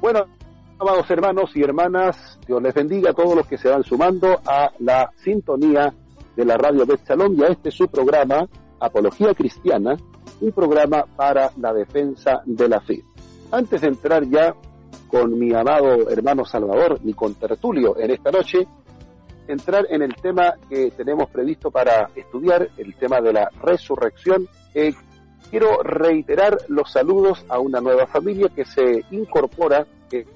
Bueno, amados hermanos y hermanas, Dios les bendiga a todos los que se van sumando a la sintonía de la radio Bet y a este su programa, Apología Cristiana, un programa para la defensa de la fe. Antes de entrar ya con mi amado hermano Salvador, mi contertulio en esta noche, entrar en el tema que tenemos previsto para estudiar, el tema de la resurrección. Quiero reiterar los saludos a una nueva familia que se incorpora eh,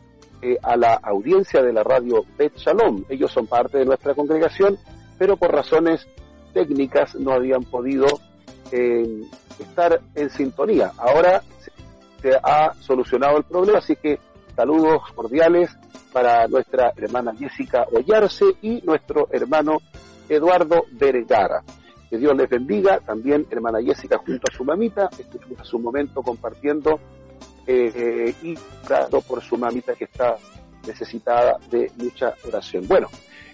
eh, a la audiencia de la radio Bet Shalom. Ellos son parte de nuestra congregación, pero por razones técnicas no habían podido estar en sintonía. Ahora se ha solucionado el problema, así que saludos cordiales para nuestra hermana Jessica Ollarse y nuestro hermano Eduardo Vergara. Que Dios les bendiga, también hermana Jessica junto a su mamita, estuvimos a su momento compartiendo eh, y orando por su mamita que está necesitada de mucha oración. Bueno,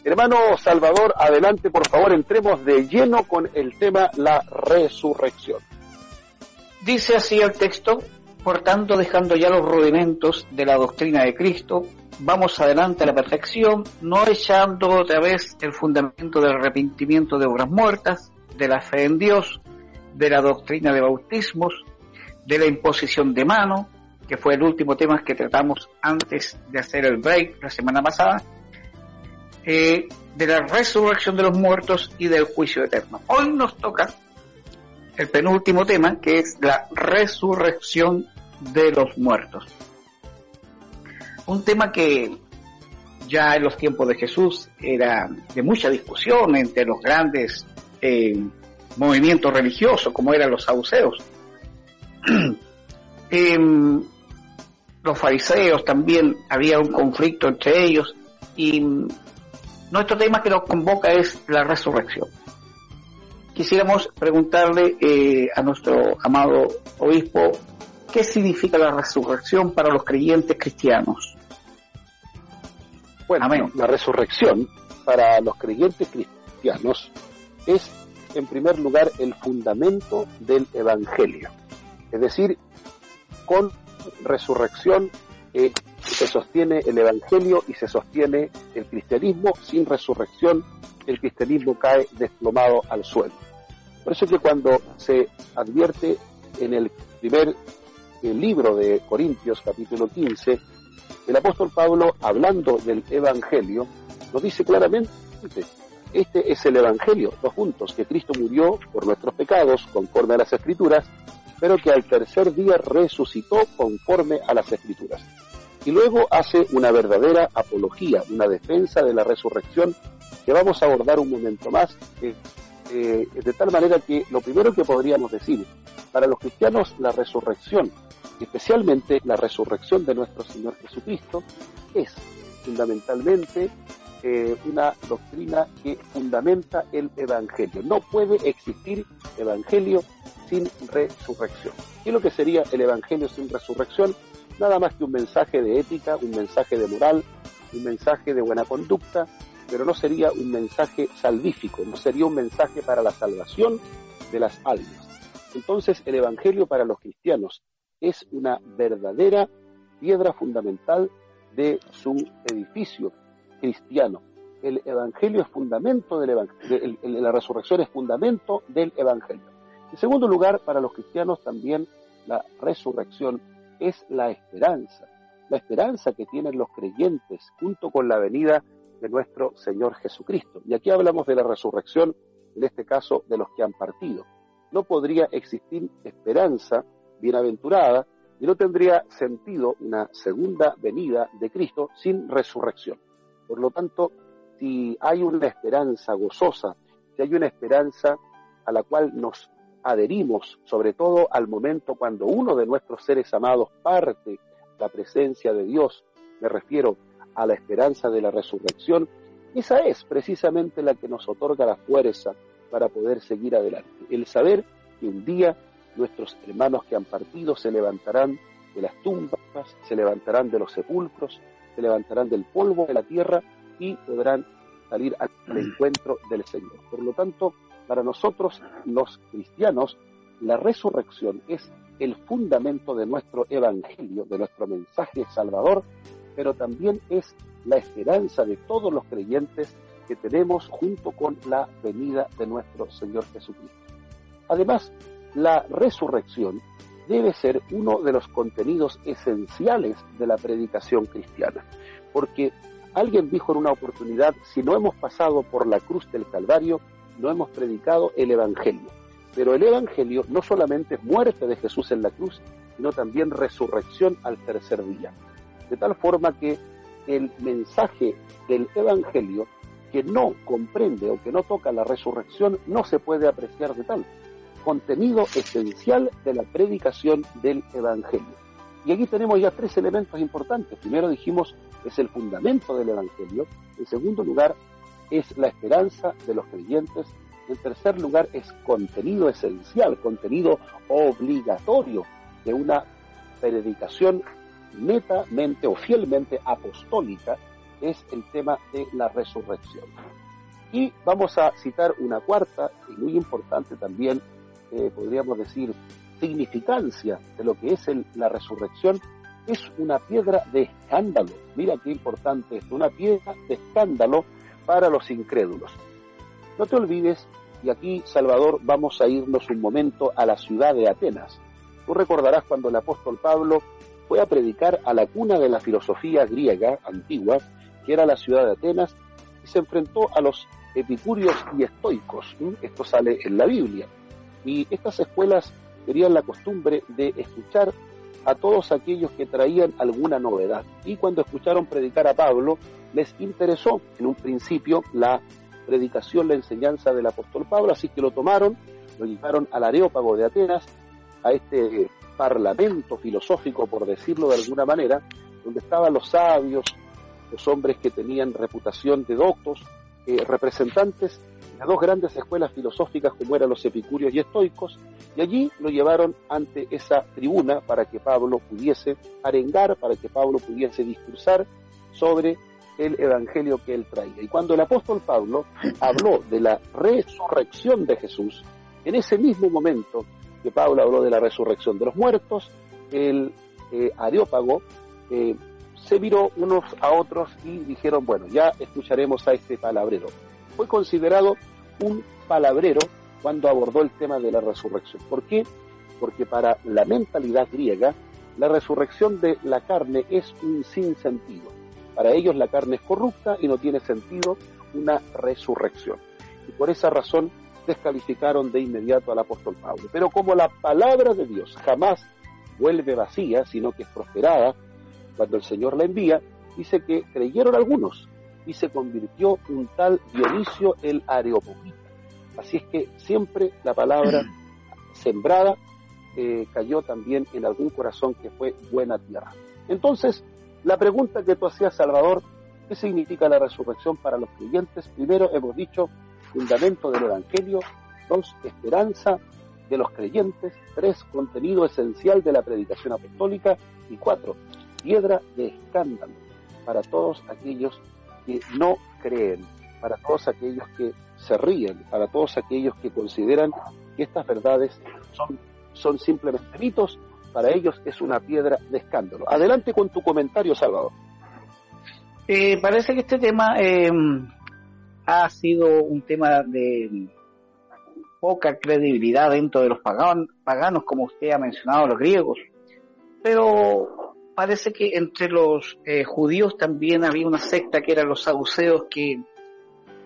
hermano Salvador, adelante por favor, entremos de lleno con el tema la resurrección. Dice así el texto, por tanto, dejando ya los rudimentos de la doctrina de Cristo, vamos adelante a la perfección, no echando otra vez el fundamento del arrepentimiento de obras muertas, de la fe en Dios, de la doctrina de bautismos, de la imposición de mano, que fue el último tema que tratamos antes de hacer el break la semana pasada, eh, de la resurrección de los muertos y del juicio eterno. Hoy nos toca el penúltimo tema, que es la resurrección de los muertos. Un tema que ya en los tiempos de Jesús era de mucha discusión entre los grandes eh, movimientos religiosos, como eran los saduceos. Em, los fariseos también había un conflicto entre ellos y nuestro tema que nos convoca es la resurrección quisiéramos preguntarle eh, a nuestro amado obispo qué significa la resurrección para los creyentes cristianos. Bueno, la resurrección para los creyentes cristianos es, en primer lugar, el fundamento del Evangelio. Es decir, con resurrección eh, se sostiene el Evangelio y se sostiene el cristianismo. Sin resurrección, el cristianismo cae desplomado al suelo. Por eso es que cuando se advierte en el primer libro de Corintios, capítulo 15, el apóstol Pablo, hablando del Evangelio, nos dice claramente, este es el Evangelio, dos juntos, que Cristo murió por nuestros pecados, conforme a las Escrituras, pero que al tercer día resucitó conforme a las Escrituras. Y luego hace una verdadera apología, una defensa de la resurrección que vamos a abordar un momento más, eh, de tal manera que lo primero que podríamos decir, para los cristianos la resurrección, especialmente la resurrección de nuestro Señor Jesucristo, es fundamentalmente eh, una doctrina que fundamenta el Evangelio. No puede existir Evangelio sin resurrección. ¿Qué es lo que sería el Evangelio sin resurrección? Nada más que un mensaje de ética, un mensaje de moral, un mensaje de buena conducta, pero no sería un mensaje salvífico, no sería un mensaje para la salvación de las almas. Entonces el Evangelio para los cristianos es una verdadera piedra fundamental de su edificio cristiano. El Evangelio es fundamento del Evangelio, la resurrección es fundamento del Evangelio. En segundo lugar, para los cristianos también la resurrección es la esperanza, la esperanza que tienen los creyentes junto con la venida de nuestro Señor Jesucristo. Y aquí hablamos de la resurrección, en este caso de los que han partido. No podría existir esperanza bienaventurada y no tendría sentido una segunda venida de Cristo sin resurrección. Por lo tanto, si hay una esperanza gozosa, si hay una esperanza a la cual nos adherimos, sobre todo al momento cuando uno de nuestros seres amados parte la presencia de Dios, me refiero a la esperanza de la resurrección, esa es precisamente la que nos otorga la fuerza para poder seguir adelante. El saber que un día nuestros hermanos que han partido se levantarán de las tumbas, se levantarán de los sepulcros, se levantarán del polvo de la tierra y podrán salir al encuentro del Señor. Por lo tanto, para nosotros los cristianos, la resurrección es el fundamento de nuestro evangelio, de nuestro mensaje salvador, pero también es la esperanza de todos los creyentes que tenemos junto con la venida de nuestro Señor Jesucristo. Además, la resurrección debe ser uno de los contenidos esenciales de la predicación cristiana, porque alguien dijo en una oportunidad, si no hemos pasado por la cruz del Calvario, no hemos predicado el Evangelio. Pero el Evangelio no solamente es muerte de Jesús en la cruz, sino también resurrección al tercer día. De tal forma que el mensaje del Evangelio que no comprende o que no toca la resurrección no se puede apreciar de tal. Contenido esencial de la predicación del Evangelio. Y aquí tenemos ya tres elementos importantes. Primero dijimos es el fundamento del Evangelio. En segundo lugar es la esperanza de los creyentes. En tercer lugar es contenido esencial, contenido obligatorio de una predicación netamente o fielmente apostólica es el tema de la resurrección. Y vamos a citar una cuarta y muy importante también, eh, podríamos decir, significancia de lo que es la resurrección, es una piedra de escándalo. Mira qué importante es, una piedra de escándalo para los incrédulos. No te olvides, y aquí, Salvador, vamos a irnos un momento a la ciudad de Atenas. Tú recordarás cuando el apóstol Pablo fue a predicar a la cuna de la filosofía griega antigua, que era la ciudad de Atenas, y se enfrentó a los epicúreos y estoicos. Esto sale en la Biblia. Y estas escuelas tenían la costumbre de escuchar a todos aquellos que traían alguna novedad. Y cuando escucharon predicar a Pablo, les interesó en un principio la predicación, la enseñanza del apóstol Pablo, así que lo tomaron, lo llevaron al Areópago de Atenas, a este parlamento filosófico, por decirlo de alguna manera, donde estaban los sabios, los hombres que tenían reputación de doctos, eh, representantes de dos grandes escuelas filosóficas como eran los epicúreos y estoicos, y allí lo llevaron ante esa tribuna para que Pablo pudiese arengar, para que Pablo pudiese discursar sobre el evangelio que él traía. Y cuando el apóstol Pablo habló de la resurrección de Jesús, en ese mismo momento que Pablo habló de la resurrección de los muertos, el eh, Areópago eh, se miró unos a otros y dijeron, bueno, ya escucharemos a este palabrero. Fue considerado un palabrero cuando abordó el tema de la resurrección. ¿Por qué? Porque para la mentalidad griega, la resurrección de la carne es un sinsentido. Para ellos la carne es corrupta y no tiene sentido una resurrección. Y por esa razón descalificaron de inmediato al apóstol Pablo. Pero como la palabra de Dios jamás vuelve vacía, sino que es prosperada, cuando el Señor la envía, dice que creyeron algunos y se convirtió un tal Dionisio el Areopagita. Así es que siempre la palabra sembrada eh, cayó también en algún corazón que fue buena tierra. Entonces, la pregunta que tú hacías, Salvador, ¿qué significa la resurrección para los creyentes? Primero hemos dicho fundamento del Evangelio, dos, esperanza de los creyentes, tres, contenido esencial de la predicación apostólica y cuatro, piedra de escándalo para todos aquellos que no creen, para todos aquellos que se ríen, para todos aquellos que consideran que estas verdades son, son simplemente mitos, para ellos es una piedra de escándalo. Adelante con tu comentario, Salvador. Eh, parece que este tema eh, ha sido un tema de poca credibilidad dentro de los paganos, como usted ha mencionado, los griegos. Pero parece que entre los eh, judíos también había una secta que eran los saduceos que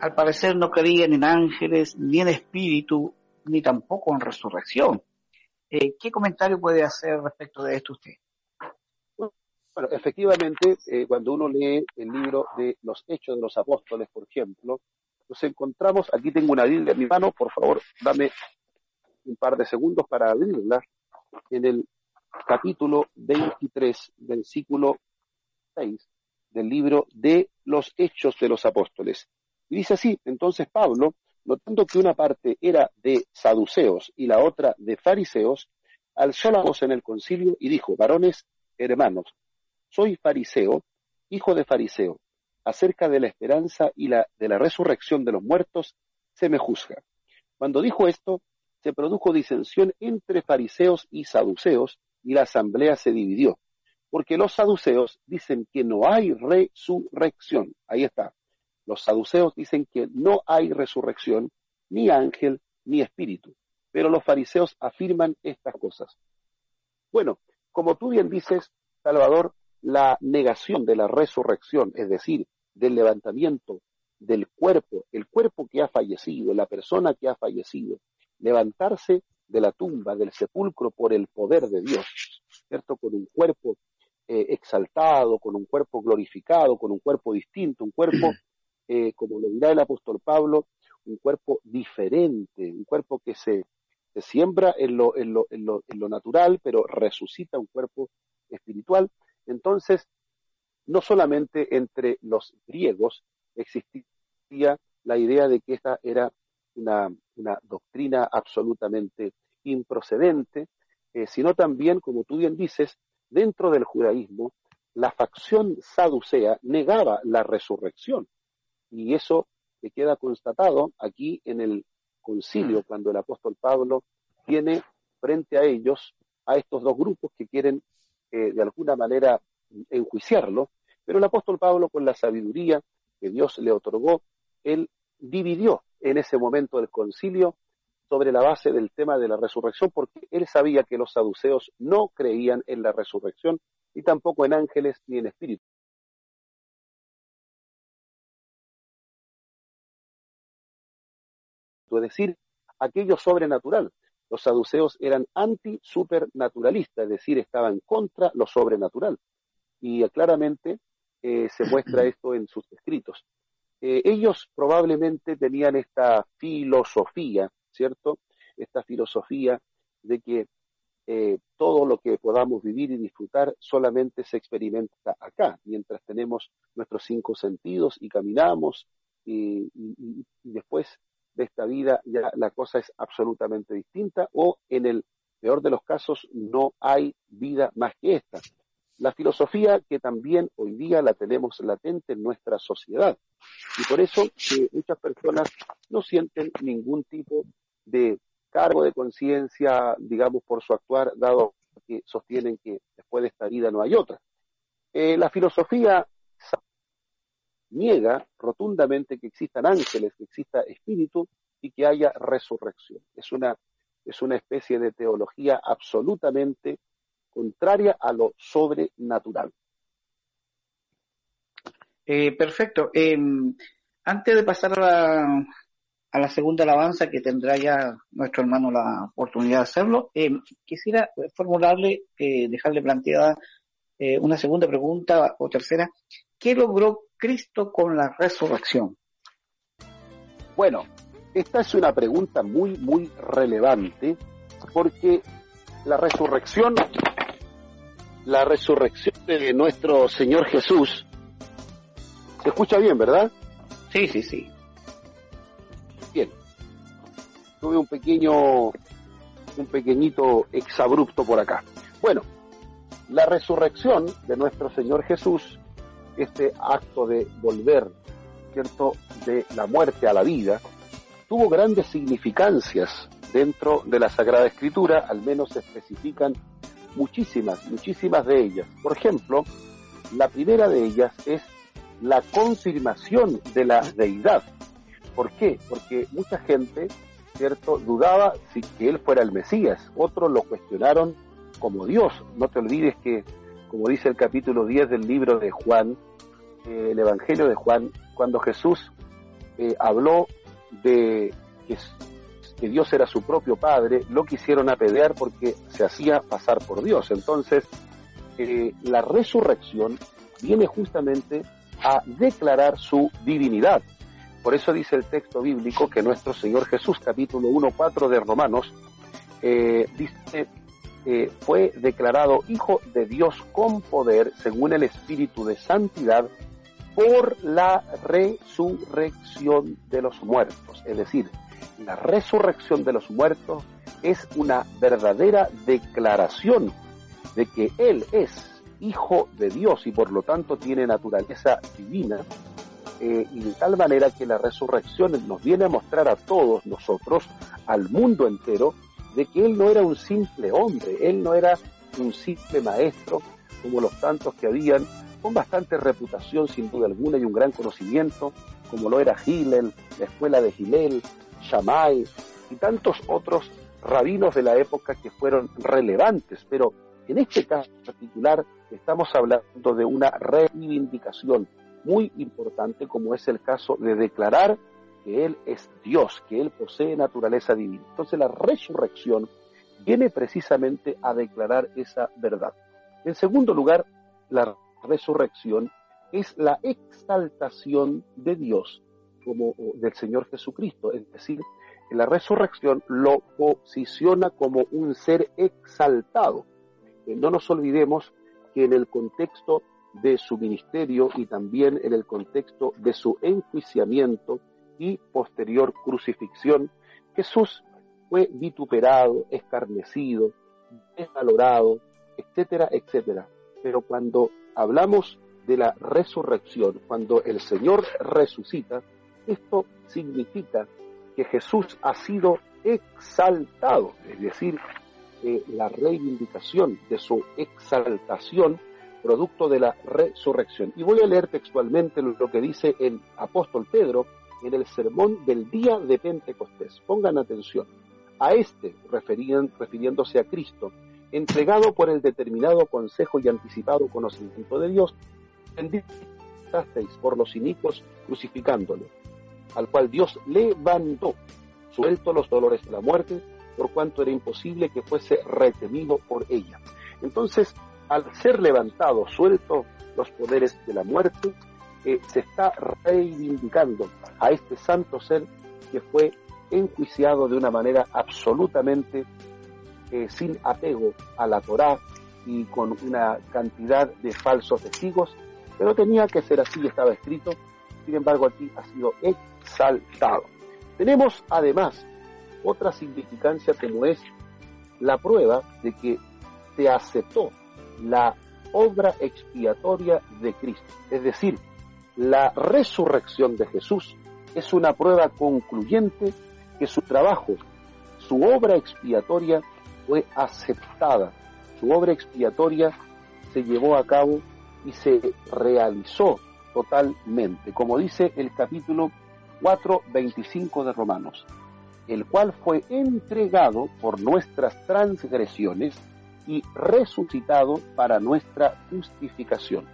al parecer no creían en ángeles, ni en espíritu, ni tampoco en resurrección. Eh, ¿Qué comentario puede hacer respecto de esto usted? Bueno, efectivamente, eh, cuando uno lee el libro de los Hechos de los Apóstoles, por ejemplo, nos encontramos, aquí tengo una Biblia en mi mano, por favor, dame un par de segundos para abrirla, en el capítulo 23, versículo 6 del libro de los Hechos de los Apóstoles. Y dice así, entonces Pablo, notando que una parte era de saduceos y la otra de fariseos, alzó la voz en el concilio y dijo, varones, hermanos, soy fariseo, hijo de fariseo, acerca de la esperanza y la, de la resurrección de los muertos, se me juzga. Cuando dijo esto, se produjo disensión entre fariseos y saduceos y la asamblea se dividió. Porque los saduceos dicen que no hay resurrección. Ahí está. Los saduceos dicen que no hay resurrección, ni ángel, ni espíritu. Pero los fariseos afirman estas cosas. Bueno, como tú bien dices, Salvador, la negación de la resurrección, es decir, del levantamiento del cuerpo, el cuerpo que ha fallecido, la persona que ha fallecido, levantarse de la tumba, del sepulcro por el poder de Dios, ¿cierto? Con un cuerpo eh, exaltado, con un cuerpo glorificado, con un cuerpo distinto, un cuerpo, eh, como lo dirá el apóstol Pablo, un cuerpo diferente, un cuerpo que se, se siembra en lo, en, lo, en, lo, en lo natural, pero resucita un cuerpo espiritual. Entonces, no solamente entre los griegos existía la idea de que esta era una, una doctrina absolutamente improcedente, eh, sino también, como tú bien dices, dentro del judaísmo, la facción saducea negaba la resurrección. Y eso le queda constatado aquí en el concilio, cuando el apóstol Pablo tiene frente a ellos a estos dos grupos que quieren eh, de alguna manera enjuiciarlo, pero el apóstol Pablo con la sabiduría que Dios le otorgó, él dividió en ese momento del concilio sobre la base del tema de la resurrección, porque él sabía que los saduceos no creían en la resurrección y tampoco en ángeles ni en espíritus. Es decir, aquello sobrenatural. Los saduceos eran anti-supernaturalistas, es decir, estaban contra lo sobrenatural. Y claramente eh, se muestra esto en sus escritos. Eh, ellos probablemente tenían esta filosofía, ¿cierto? Esta filosofía de que eh, todo lo que podamos vivir y disfrutar solamente se experimenta acá, mientras tenemos nuestros cinco sentidos y caminamos y, y, después de esta vida ya la cosa es absolutamente distinta o en el peor de los casos no hay vida más que esta. La filosofía que también hoy día la tenemos latente en nuestra sociedad. Y por eso muchas personas no sienten ningún tipo de cargo de conciencia, digamos, por su actuar, dado que sostienen que después de esta vida no hay otra. Eh, la filosofía niega rotundamente que existan ángeles, que exista espíritu y que haya resurrección. Es una, es una especie de teología absolutamente contraria a lo sobrenatural. Eh, perfecto. Eh, antes de pasar a la, a la, segunda alabanza, que tendrá ya nuestro hermano la oportunidad de hacerlo, eh, quisiera formularle, eh, dejarle planteada eh, una segunda pregunta o tercera. ¿Qué logró Cristo con la resurrección? Bueno, esta es una pregunta muy, muy relevante porque la resurrección, la resurrección de nuestro Señor Jesús ¿Se escucha bien, verdad? Sí, sí, sí. Bien. Tuve un pequeño, un pequeñito exabrupto por acá. Bueno, la resurrección de nuestro Señor Jesús, este acto de volver, ¿cierto?, de la muerte a la vida, tuvo grandes significancias dentro de la Sagrada Escritura, al menos se especifican muchísimas, muchísimas de ellas. Por ejemplo, la primera de ellas es la confirmación de la deidad. ¿Por qué? Porque mucha gente, ¿cierto?, dudaba si que él fuera el Mesías. Otros lo cuestionaron como Dios. No te olvides que, como dice el capítulo 10 del libro de Juan, eh, el Evangelio de Juan, cuando Jesús eh, habló de que, que, Dios era su propio Padre, lo quisieron apedrear porque se hacía pasar por Dios. Entonces, eh, la resurrección viene justamente a declarar su divinidad. Por eso dice el texto bíblico que nuestro Señor Jesús, capítulo 1.4 de Romanos, eh, dice, eh, fue declarado Hijo de Dios con poder, según el Espíritu de Santidad, por la resurrección de los muertos. Es decir, la resurrección de los muertos es una verdadera declaración de que Él es hijo de Dios y por lo tanto tiene naturaleza divina, eh, y de tal manera que la resurrección nos viene a mostrar a todos nosotros, al mundo entero, de que Él no era un simple hombre, Él no era un simple maestro como los tantos que habían, con bastante reputación sin duda alguna y un gran conocimiento, como lo era Hillel, la escuela de Hillel, Shammai y tantos otros rabinos de la época que fueron relevantes, pero en este caso particular estamos hablando de una reivindicación muy importante como es el caso de declarar que Él es Dios, que Él posee naturaleza divina. Entonces la resurrección viene precisamente a declarar esa verdad. En segundo lugar, la resurrección es la exaltación de Dios como del Señor Jesucristo, es decir, la resurrección lo posiciona como un ser exaltado. Eh, no nos olvidemos que en el contexto de su ministerio y también en el contexto de su enjuiciamiento y posterior crucifixión, Jesús fue vituperado, escarnecido, desvalorado, etcétera, etcétera. Pero cuando hablamos de la resurrección, cuando el Señor resucita, esto significa que Jesús ha sido exaltado, es decir, la reivindicación de su exaltación producto de la resurrección. Y voy a leer textualmente lo que dice el apóstol Pedro en el sermón del día de Pentecostés. Pongan atención. A este, refiriéndose a Cristo, entregado por el determinado consejo y anticipado conocimiento de Dios, bendisteis por los inicuos crucificándolo, al cual Dios levantó, suelto los dolores de la muerte, por cuanto era imposible que fuese retenido por ella. Entonces, al ser levantado, suelto los poderes de la muerte, eh, se está reivindicando a este santo ser que fue enjuiciado de una manera absolutamente eh, sin apego a la Torá y con una cantidad de falsos testigos, pero tenía que ser así, estaba escrito, sin embargo aquí ha sido exaltado. Tenemos además otra significancia como es la prueba de que se aceptó la obra expiatoria de Cristo. Es decir, la resurrección de Jesús es una prueba concluyente que su trabajo, su obra expiatoria fue aceptada. Su obra expiatoria se llevó a cabo y se realizó totalmente, como dice el capítulo 4.25 de Romanos, el cual fue entregado por nuestras transgresiones y resucitado para nuestra justificación.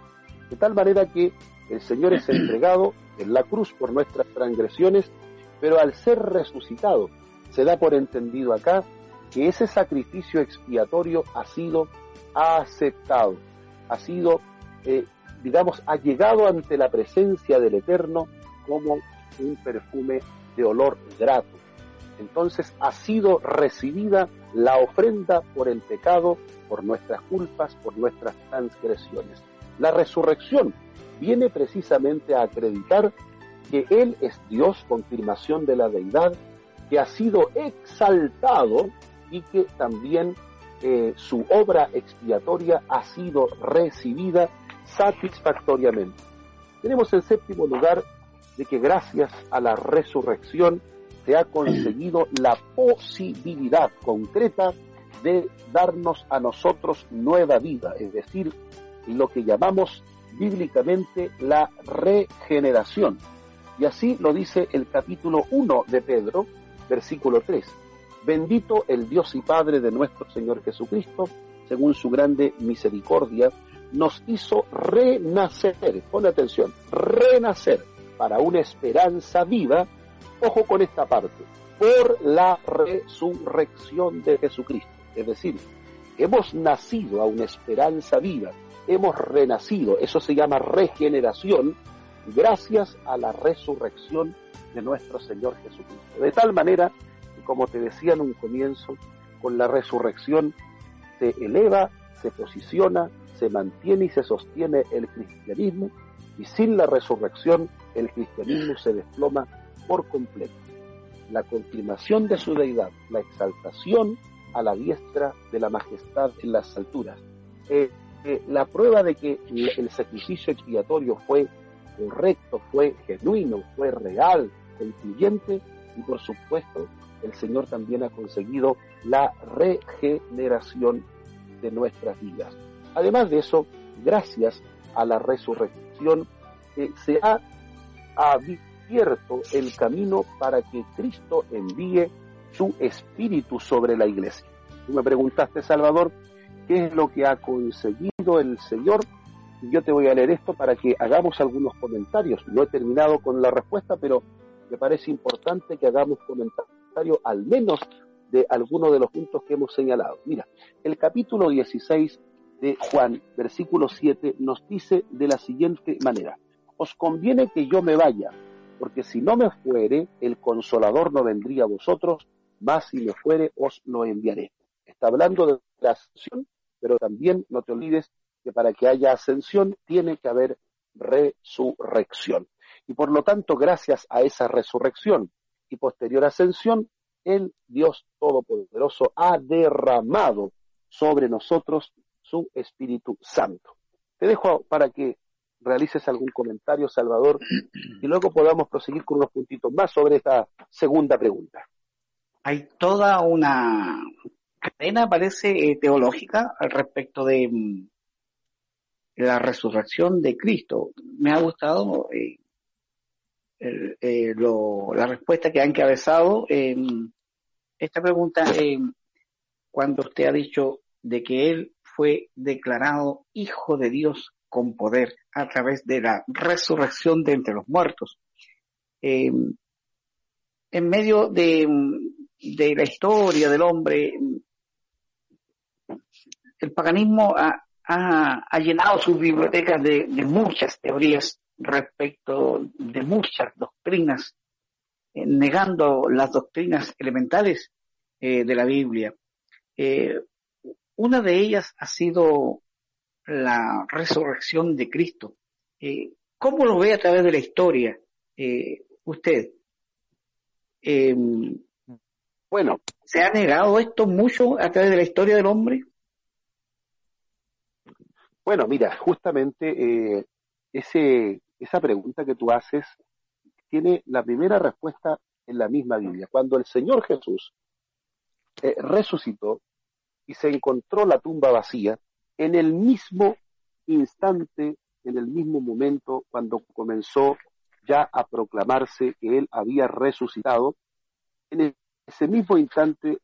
De tal manera que el Señor es entregado en la cruz por nuestras transgresiones, pero al ser resucitado, se da por entendido acá que ese sacrificio expiatorio ha sido aceptado, ha sido, eh, digamos, ha llegado ante la presencia del Eterno como un perfume de olor grato. Entonces ha sido recibida la ofrenda por el pecado, por nuestras culpas, por nuestras transgresiones. La resurrección viene precisamente a acreditar que Él es Dios, confirmación de la deidad, que ha sido exaltado y que también eh, su obra expiatoria ha sido recibida satisfactoriamente. Tenemos en séptimo lugar de que gracias a la resurrección se ha conseguido la posibilidad concreta de darnos a nosotros nueva vida, es decir, lo que llamamos bíblicamente la regeneración. Y así lo dice el capítulo 1 de Pedro, versículo 3. Bendito el Dios y Padre de nuestro Señor Jesucristo, según su grande misericordia, nos hizo renacer, pon atención, renacer para una esperanza viva, ojo con esta parte, por la resurrección de Jesucristo. Es decir, hemos nacido a una esperanza viva, hemos renacido, eso se llama regeneración, gracias a la resurrección de nuestro Señor Jesucristo. De tal manera como te decía en un comienzo, con la resurrección se eleva, se posiciona, se mantiene y se sostiene el cristianismo, y sin la resurrección el cristianismo se desploma por completo. La confirmación de su deidad, la exaltación a la diestra de la majestad en las alturas. Eh, eh, la prueba de que el sacrificio expiatorio fue correcto, fue genuino, fue real, incluyente y por supuesto el Señor también ha conseguido la regeneración de nuestras vidas. Además de eso, gracias a la resurrección, eh, se ha abierto el camino para que Cristo envíe su espíritu sobre la iglesia. Tú me preguntaste, Salvador, ¿qué es lo que ha conseguido el Señor? yo te voy a leer esto para que hagamos algunos comentarios. No he terminado con la respuesta, pero me parece importante que hagamos comentarios al menos de algunos de los puntos que hemos señalado. Mira, el capítulo 16 de Juan, versículo 7, nos dice de la siguiente manera, os conviene que yo me vaya, porque si no me fuere, el consolador no vendría a vosotros, más si me fuere, os lo enviaré. Está hablando de la ascensión, pero también no te olvides que para que haya ascensión tiene que haber resurrección. Y por lo tanto, gracias a esa resurrección y posterior ascensión, el Dios Todopoderoso ha derramado sobre nosotros su Espíritu Santo. Te dejo para que realices algún comentario, Salvador, y luego podamos proseguir con unos puntitos más sobre esta segunda pregunta. Hay toda una cadena, parece, eh, teológica al respecto de mm, la resurrección de Cristo. Me ha gustado eh, eh, la respuesta que ha encabezado en esta pregunta cuando usted ha dicho de que Él fue declarado Hijo de Dios con poder a través de la resurrección de entre los muertos. en medio de, de la historia del hombre, el paganismo ha, ha, llenado sus bibliotecas de, muchas teorías respecto de muchas doctrinas, eh, negando las doctrinas elementales eh, de la Biblia. Eh, una de ellas ha sido la resurrección de Cristo. ¿Cómo lo ve a través de la historia usted? bueno, ¿se ha negado esto mucho a través de la historia del hombre? Bueno, mira, justamente eh, ese, esa pregunta que tú haces tiene la primera respuesta en la misma Biblia. Cuando el Señor Jesús eh, resucitó y se encontró la tumba vacía, en el mismo instante, en el mismo momento, cuando comenzó ya a proclamarse que Él había resucitado, en ese mismo instante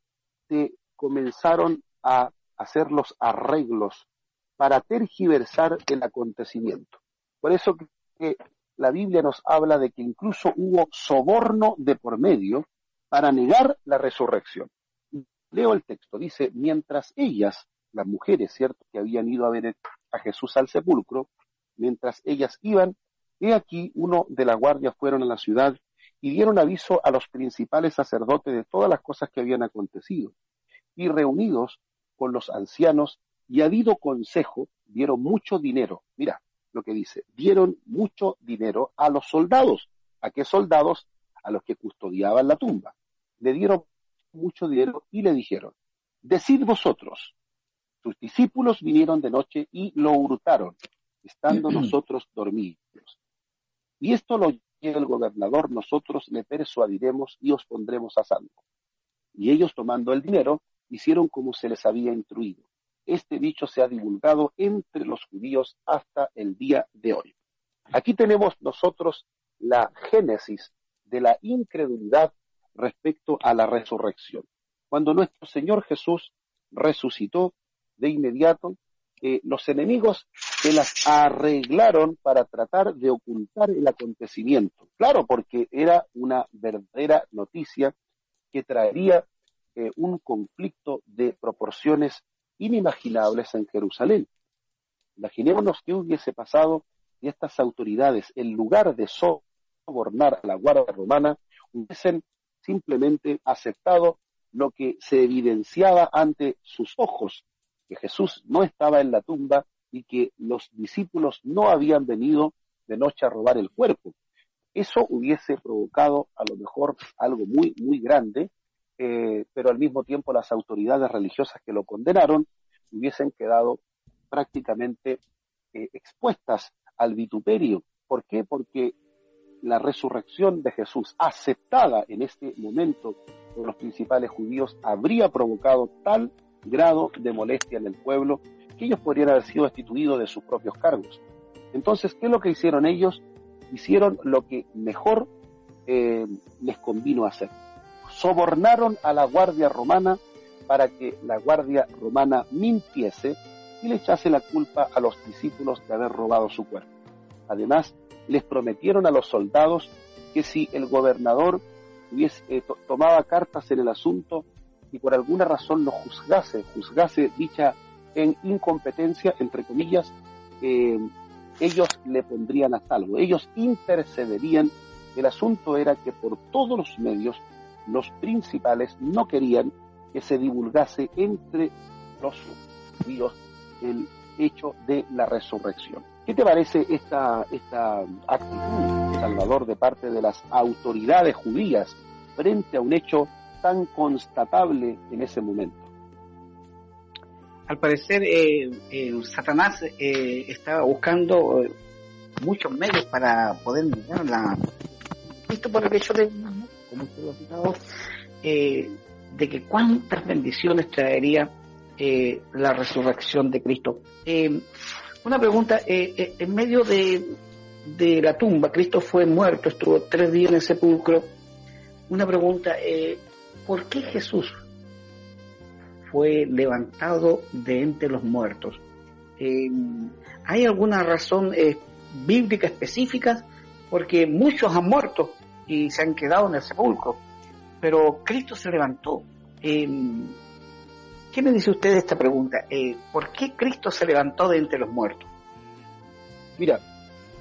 se comenzaron a hacer los arreglos para tergiversar el acontecimiento. Por eso que la Biblia nos habla de que incluso hubo soborno de por medio para negar la resurrección. Leo el texto, dice, mientras ellas, las mujeres, ¿cierto?, que habían ido a ver a Jesús al sepulcro, mientras ellas iban, he aquí uno de la guardia fueron a la ciudad y dieron aviso a los principales sacerdotes de todas las cosas que habían acontecido. Y reunidos con los ancianos y habido consejo, dieron mucho dinero. Mira lo que dice, dieron mucho dinero a los soldados. ¿A qué soldados? A los que custodiaban la tumba. Le dieron mucho dinero y le dijeron, decid vosotros, sus discípulos vinieron de noche y lo hurtaron, estando nosotros dormidos. Y esto lo llega el gobernador, nosotros le persuadiremos y os pondremos a salvo. Y ellos tomando el dinero, hicieron como se les había instruido este dicho se ha divulgado entre los judíos hasta el día de hoy. Aquí tenemos nosotros la génesis de la incredulidad respecto a la resurrección. Cuando nuestro Señor Jesús resucitó de inmediato, eh, los enemigos se las arreglaron para tratar de ocultar el acontecimiento. Claro, porque era una verdadera noticia que traería eh, un conflicto de proporciones inimaginables en Jerusalén. Imaginémonos qué hubiese pasado si estas autoridades, en lugar de sobornar a la Guardia Romana, hubiesen simplemente aceptado lo que se evidenciaba ante sus ojos, que Jesús no estaba en la tumba y que los discípulos no habían venido de noche a robar el cuerpo. Eso hubiese provocado a lo mejor algo muy, muy grande eh, pero al mismo tiempo las autoridades religiosas que lo condenaron hubiesen quedado prácticamente eh, expuestas al vituperio ¿Por qué? Porque la resurrección de Jesús, aceptada en este momento por los principales judíos, habría provocado tal grado de molestia en el pueblo que ellos podrían haber sido destituidos de sus propios cargos. Entonces, ¿qué es lo que hicieron ellos? Hicieron lo que mejor eh, les convino hacer. Sobornaron a la guardia romana para que la guardia romana mintiese y le echase la culpa a los discípulos de haber robado su cuerpo. Además, les prometieron a los soldados que si el gobernador hubiese, eh, tomaba cartas en el asunto y por alguna razón lo juzgase, juzgase dicha en incompetencia, entre comillas, eh, ellos le pondrían a salvo, ellos intercederían. El asunto era que por todos los medios los principales no querían que se divulgase entre los judíos el hecho de la resurrección. ¿Qué te parece esta, esta actitud, Salvador, de parte de las autoridades judías frente a un hecho tan constatable en ese momento? Al parecer, eh, eh, Satanás eh, estaba buscando muchos medios para poder negar la. Esto por el hecho de, como usted lo ha citado, de que cuántas bendiciones traería la resurrección de Cristo. una pregunta, en medio de, de la tumba, Cristo fue muerto, estuvo tres días en el sepulcro. Una pregunta, ¿por qué Jesús fue levantado de entre los muertos. Eh, ¿Hay alguna razón eh, bíblica específica? Porque muchos han muerto y se han quedado en el sepulcro, pero Cristo se levantó. Eh, ¿Qué me dice usted de esta pregunta? ¿Por qué Cristo se levantó de entre los muertos? Mira,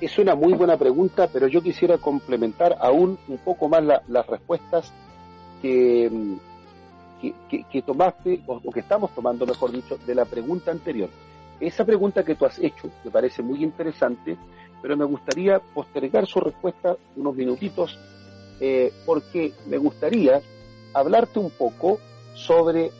es una muy buena pregunta, pero yo quisiera complementar aún un poco más las respuestas que, que, tomaste, o, que estamos tomando, mejor dicho, de la pregunta anterior. Esa pregunta que tú has hecho me parece muy interesante, pero me gustaría postergar su respuesta unos minutitos, eh, porque me gustaría hablarte un poco sobre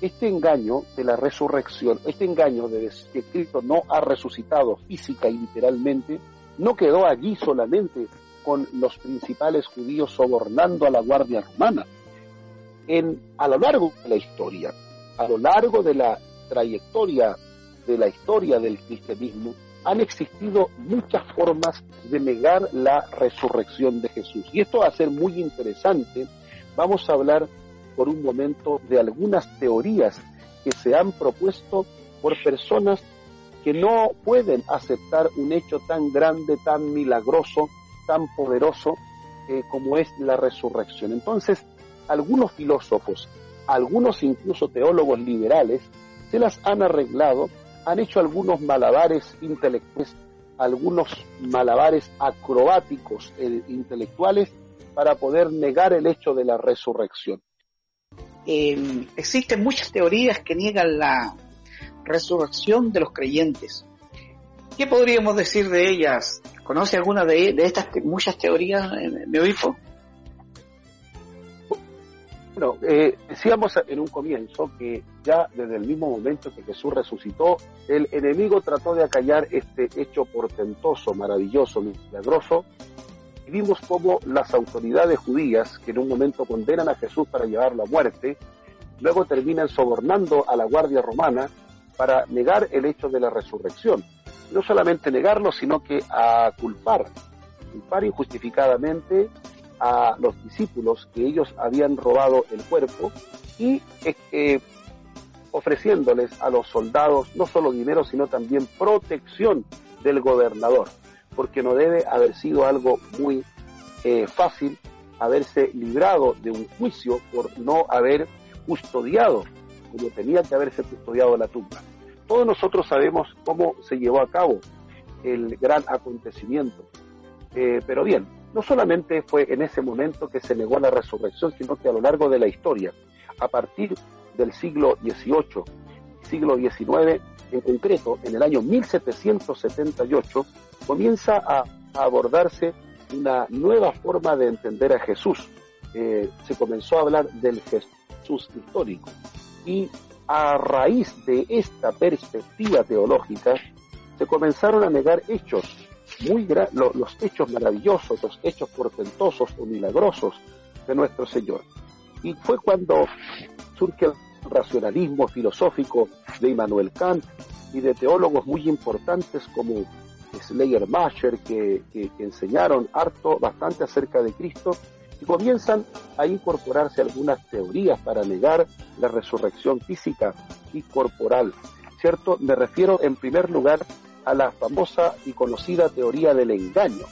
este engaño de la resurrección, este engaño de que Cristo no ha resucitado física y literalmente, no quedó allí solamente con los principales judíos sobornando a la guardia romana, a lo largo de la historia, a lo largo de la trayectoria de la historia del cristianismo, han existido muchas formas de negar la resurrección de Jesús. Y esto va a ser muy interesante. Vamos a hablar por un momento de algunas teorías que se han propuesto por personas que no pueden aceptar un hecho tan grande, tan milagroso, tan poderoso eh, como es la resurrección. Entonces, algunos filósofos, algunos incluso teólogos liberales, se las han arreglado, han hecho algunos malabares intelectuales, algunos malabares acrobáticos e intelectuales para poder negar el hecho de la resurrección. Em, existen muchas teorías que niegan la resurrección de los creyentes. ¿Qué podríamos decir de ellas? ¿Conoce alguna de, estas muchas teorías, mi obispo? Bueno, eh, decíamos en un comienzo que ya desde el mismo momento que Jesús resucitó, el enemigo trató de acallar este hecho portentoso, maravilloso, milagroso, y vimos cómo las autoridades judías, que en un momento condenan a Jesús para llevarlo a muerte, luego terminan sobornando a la guardia romana para negar el hecho de la resurrección. No solamente negarlo, sino que a culpar, culpar injustificadamente a los discípulos que ellos habían robado el cuerpo y eh, ofreciéndoles a los soldados no solo dinero, sino también protección del gobernador, porque no debe haber sido algo muy eh, fácil haberse librado de un juicio por no haber custodiado como tenía que haberse custodiado la tumba. Todos nosotros sabemos cómo se llevó a cabo el gran acontecimiento. Eh, pero bien, no solamente fue en ese momento que se negó la resurrección, sino que a lo largo de la historia, a partir del siglo XVIII, siglo XIX, en concreto, en el año 1778, comienza a, abordarse una nueva forma de entender a Jesús. Eh, se comenzó a hablar del Jesús histórico. Y a raíz de esta perspectiva teológica, se comenzaron a negar hechos muy los hechos maravillosos, los hechos portentosos o milagrosos de nuestro Señor. Y fue cuando surge el racionalismo filosófico de Immanuel Kant y de teólogos muy importantes como Schleiermacher que, que, enseñaron harto, bastante acerca de Cristo y comienzan a incorporarse algunas teorías para negar la resurrección física y corporal. ¿Cierto? Me refiero en primer lugar a la famosa y conocida teoría del engaño.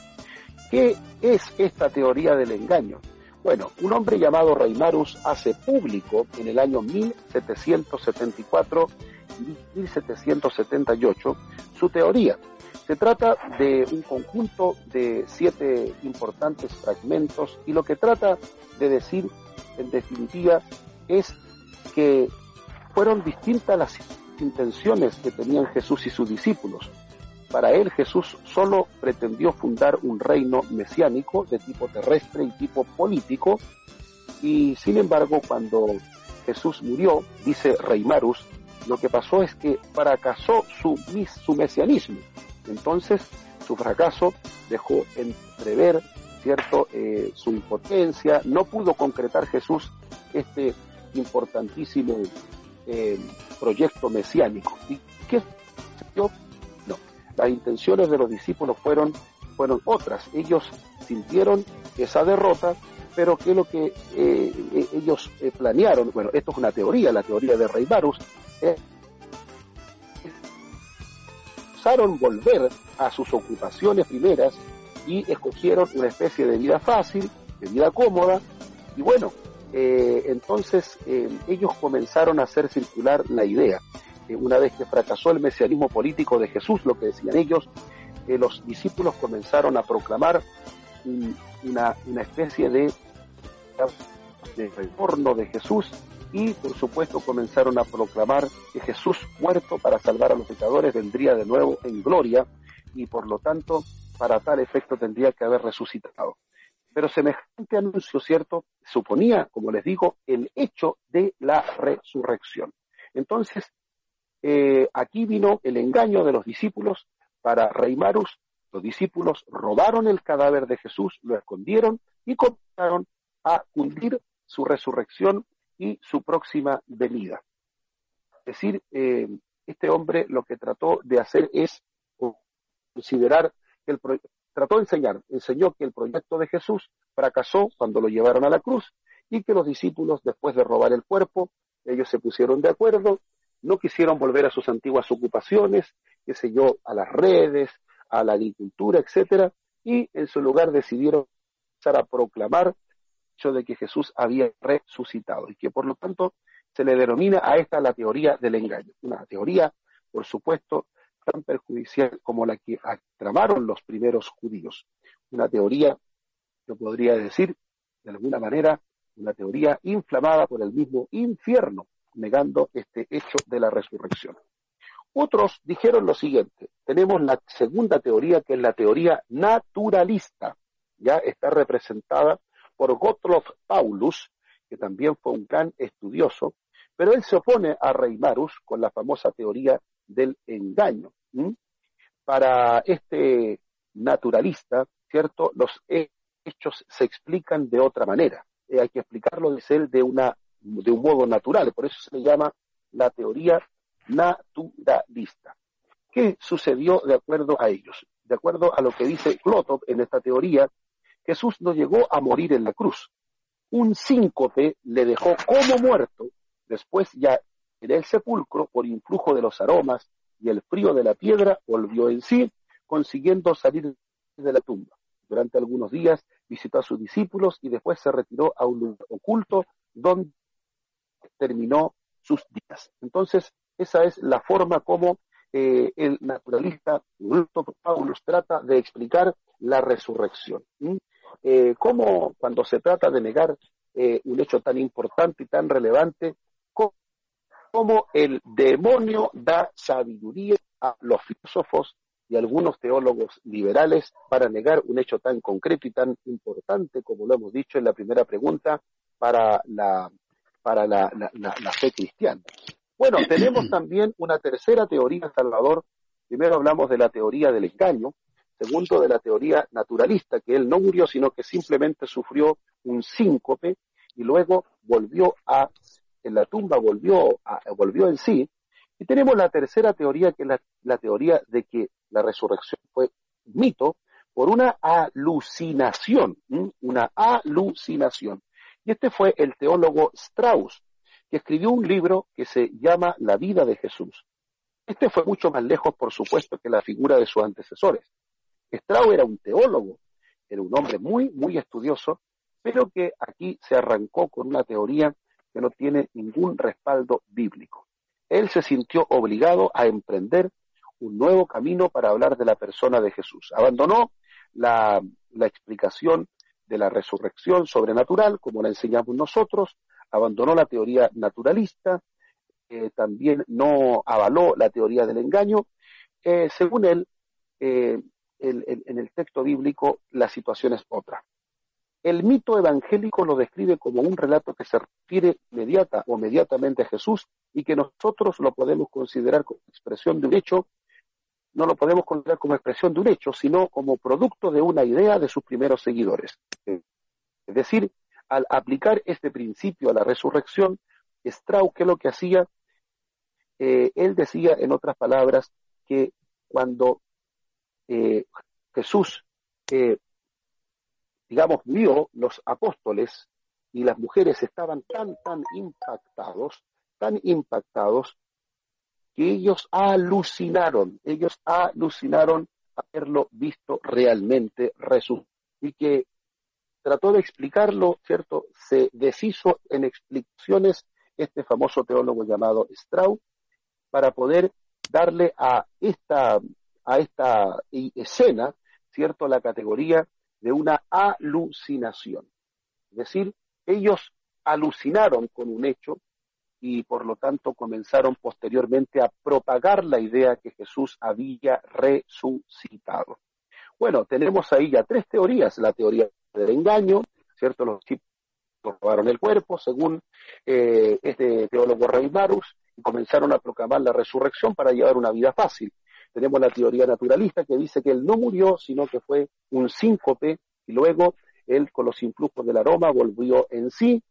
¿Qué es esta teoría del engaño? Bueno, un hombre llamado Reimarus hace público en el año 1774 y 1778 su teoría. Se trata de un conjunto de siete importantes fragmentos y lo que trata de decir en definitiva es que fueron distintas las intenciones que tenían Jesús y sus discípulos. Para él Jesús solo pretendió fundar un reino mesiánico de tipo terrestre y tipo político, y sin embargo cuando Jesús murió, dice Reimarus, lo que pasó es que fracasó su, su mesianismo. Entonces, su fracaso dejó entrever, ¿cierto?, eh, su impotencia, no pudo concretar Jesús este importantísimo eh, proyecto mesiánico. ¿Y qué yo las intenciones de los discípulos fueron, fueron otras. Ellos sintieron esa derrota, pero que lo que eh, ellos planearon, bueno, esto es una teoría, la teoría de Rey Barus, pensaron volver a sus ocupaciones primeras y escogieron una especie de vida fácil, de vida cómoda, y bueno, entonces ellos comenzaron a hacer circular la idea. Una vez que fracasó el mesianismo político de Jesús, lo que decían ellos, eh, los discípulos comenzaron a proclamar una, especie de, de retorno de Jesús y por supuesto comenzaron a proclamar que Jesús muerto para salvar a los pecadores vendría de nuevo en gloria y por lo tanto para tal efecto tendría que haber resucitado. Pero semejante anuncio, ¿cierto?, suponía, como les digo, el hecho de la resurrección. Entonces, eh, aquí vino el engaño de los discípulos para Reimarus. Los discípulos robaron el cadáver de Jesús, lo escondieron y comenzaron a hundir su resurrección y su próxima venida. Es decir, eh, este hombre lo que trató de hacer es considerar que el trató de enseñar, enseñó que el proyecto de Jesús fracasó cuando lo llevaron a la cruz y que los discípulos, después de robar el cuerpo, ellos se pusieron de acuerdo no quisieron volver a sus antiguas ocupaciones, qué sé yo, a las redes, a la agricultura, etcétera, y en su lugar decidieron empezar a proclamar de que Jesús había resucitado y que por lo tanto se le denomina a esta la teoría del engaño, una teoría, por supuesto, tan perjudicial como la que tramaron los primeros judíos, una teoría, yo podría decir, de alguna manera, una teoría inflamada por el mismo infierno negando este hecho de la resurrección. Otros dijeron lo siguiente, tenemos la segunda teoría que es la teoría naturalista, ya está representada por Gottlob Paulus, que también fue un gran estudioso, pero él se opone a Reimarus con la famosa teoría del engaño. Para este naturalista, ¿cierto? Los hechos se explican de otra manera. Eh, hay que explicarlo, dice de una de un modo natural, por eso se le llama la teoría naturalista. ¿Qué sucedió de acuerdo a ellos? De acuerdo a lo que dice Clotov en esta teoría, Jesús no llegó a morir en la cruz. Un síncope le dejó como muerto, después ya en el sepulcro, por influjo de los aromas y el frío de la piedra, volvió en sí, consiguiendo salir de la tumba. Durante algunos días visitó a sus discípulos y después se retiró a un lugar oculto donde terminó sus días. Entonces, esa es la forma como eh, el naturalista Paulus trata de explicar la resurrección. Eh, cómo cuando se trata de negar eh, un hecho tan importante y tan relevante, cómo, el demonio da sabiduría a los filósofos y algunos teólogos liberales para negar un hecho tan concreto y tan importante, como lo hemos dicho en la primera pregunta, para la para la, fe cristiana. Bueno, tenemos también una tercera teoría, Salvador. Primero hablamos de la teoría del engaño. Segundo de la teoría naturalista, que él no murió, sino que simplemente sufrió un síncope y luego volvió a, en la tumba volvió, a, volvió en sí. Y tenemos la tercera teoría, que es la, teoría de que la resurrección fue mito por una alucinación, una alucinación. Y este fue el teólogo Strauss, que escribió un libro que se llama La vida de Jesús. Este fue mucho más lejos, por supuesto, que la figura de sus antecesores. Strauss era un teólogo, era un hombre muy, muy estudioso, pero que aquí se arrancó con una teoría que no tiene ningún respaldo bíblico. Él se sintió obligado a emprender un nuevo camino para hablar de la persona de Jesús. Abandonó la, explicación de la resurrección sobrenatural, como la enseñamos nosotros, abandonó la teoría naturalista, eh, también no avaló la teoría del engaño. Eh, según él, eh, en el texto bíblico la situación es otra. El mito evangélico lo describe como un relato que se refiere inmediata o inmediatamente a Jesús y que nosotros lo podemos considerar como expresión de un hecho, no lo podemos considerar como expresión de un hecho, sino como producto de una idea de sus primeros seguidores. Es decir, al aplicar este principio a la resurrección, Strauss, ¿qué es lo que hacía? Eh, él decía, en otras palabras, que cuando eh, Jesús, digamos, vio los apóstoles y las mujeres estaban tan, tan impactados, tan impactados, que ellos alucinaron, ellos alucinaron haberlo visto realmente resucitado y que trató de explicarlo, ¿cierto? Se deshizo en explicaciones este famoso teólogo llamado Strauss para poder darle a esta, a esta escena, ¿cierto?, la categoría de una alucinación. Es decir, ellos alucinaron con un hecho y por lo tanto comenzaron posteriormente a propagar la idea que Jesús había resucitado. Bueno, tenemos ahí ya tres teorías, la teoría del engaño, ¿cierto? Los chicos robaron el cuerpo, según eh, este teólogo Rey Marus, y comenzaron a proclamar la resurrección para llevar una vida fácil. Tenemos la teoría naturalista que dice que él no murió, sino que fue un síncope, y luego él con los influjos del aroma volvió en sí,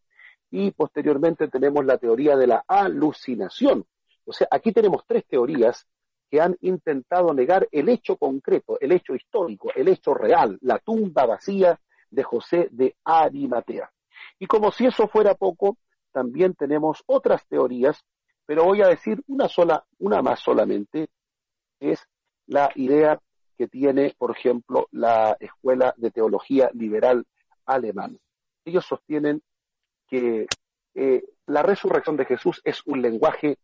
y posteriormente tenemos la teoría de la alucinación. O sea, aquí tenemos tres teorías que han intentado negar el hecho concreto, el hecho histórico, el hecho real, la tumba vacía de José de Arimatea. Y como si eso fuera poco, también tenemos otras teorías, pero voy a decir una sola, una más solamente, es la idea que tiene, por ejemplo, la Escuela de Teología Liberal Alemana. Ellos sostienen que eh, la resurrección de Jesús es un lenguaje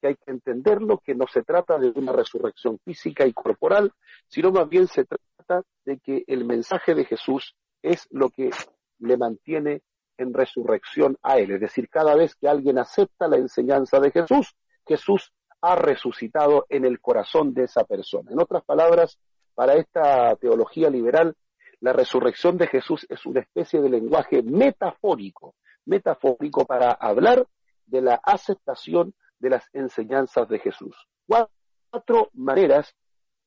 que hay que entenderlo, que no se trata de una resurrección física y corporal, sino más bien se trata de que el mensaje de Jesús es lo que le mantiene en resurrección a él. Es decir, cada vez que alguien acepta la enseñanza de Jesús, Jesús ha resucitado en el corazón de esa persona. En otras palabras, para esta teología liberal, la resurrección de Jesús es una especie de lenguaje metafórico, metafórico para hablar de la aceptación de las enseñanzas de Jesús. Cuatro maneras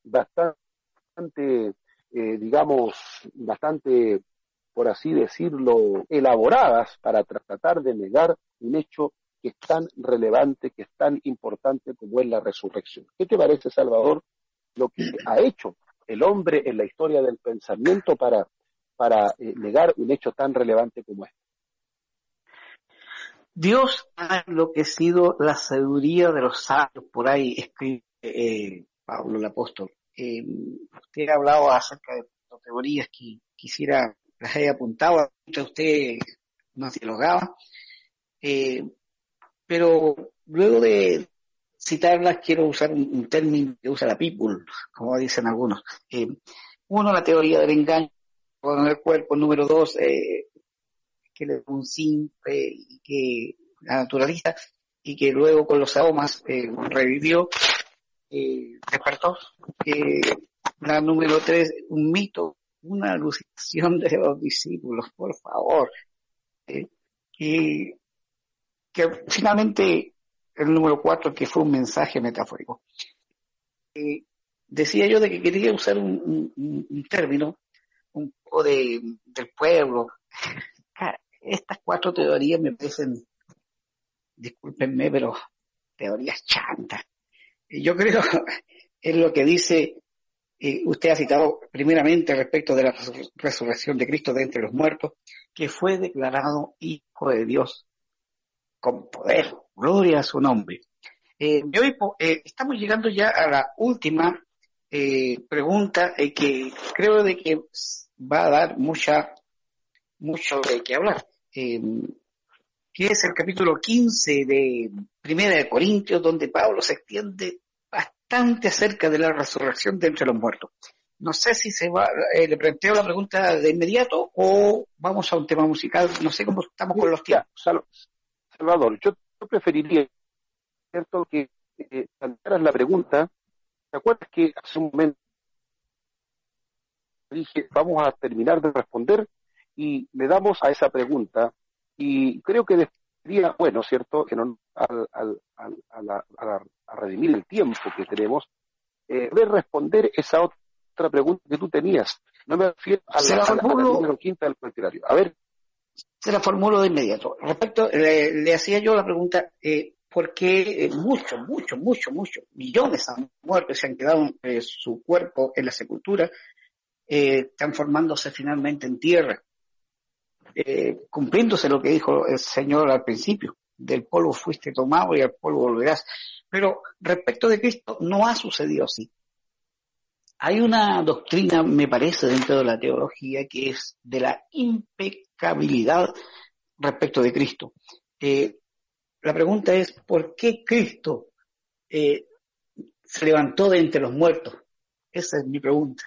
bastante eh, digamos, bastante, por así decirlo, elaboradas para tratar de negar un hecho que es tan relevante, que es tan importante como es la resurrección. ¿Qué te parece, Salvador, lo que ha hecho el hombre en la historia del pensamiento para, para eh, negar un hecho tan relevante como este? Dios ha enloquecido la sabiduría de los sabios, por ahí escribe eh, Pablo el apóstol. Eh, usted ha hablado acerca de teorías que quisiera las haya apuntado, usted nos dialogaba, eh, pero luego de citarlas quiero usar un, término que usa la people, como dicen algunos. Uno, la teoría del engaño con el cuerpo, número dos, eh, que le un simple y que la naturalista y que luego con los aromas eh, revivió eh, la número tres, un mito, una alucinación de los discípulos, por favor. Eh, finalmente el número cuatro, que fue un mensaje metafórico. Eh, decía yo de que quería usar un, término un poco de, del pueblo. Estas cuatro teorías me parecen, discúlpenme, pero teorías chantas. Yo creo en lo que dice, eh, usted ha citado primeramente respecto de la resurrección de Cristo de entre los muertos, que fue declarado Hijo de Dios con poder. Gloria a su nombre. Eh, hoy eh, estamos llegando ya a la última eh, pregunta eh, que creo de que va a dar mucha mucho de qué hablar. que es el capítulo 15 de Primera de Corintios, donde Pablo se extiende bastante acerca de la resurrección de entre los muertos. No sé si se va, le planteo la pregunta de inmediato o vamos a un tema musical. No sé cómo estamos con los tiempos. Salvador, yo preferiría cierto que eh, la pregunta, ¿te acuerdas que hace un momento dije, vamos a terminar de responder y le damos a esa pregunta y creo que sería bueno, ¿cierto?, que no, al, al, al, a, redimir el tiempo que tenemos, eh, de responder esa otra pregunta que tú tenías. No me refiero a la, la, número quinta del cuestionario. A ver. Se la formulo de inmediato. Respecto, le, hacía yo la pregunta, eh, porque muchos, muchos, muchos, muchos, millones han muerto se han quedado eh, su cuerpo en la sepultura, eh, transformándose finalmente en tierra, eh, cumpliéndose lo que dijo el Señor al principio, del polvo fuiste tomado y al polvo volverás. Pero respecto de Cristo no ha sucedido así. Hay una doctrina, me parece, dentro de la teología que es de la impecabilidad respecto de Cristo. Eh, la pregunta es, ¿por qué Cristo eh, se levantó de entre los muertos? Esa es mi pregunta.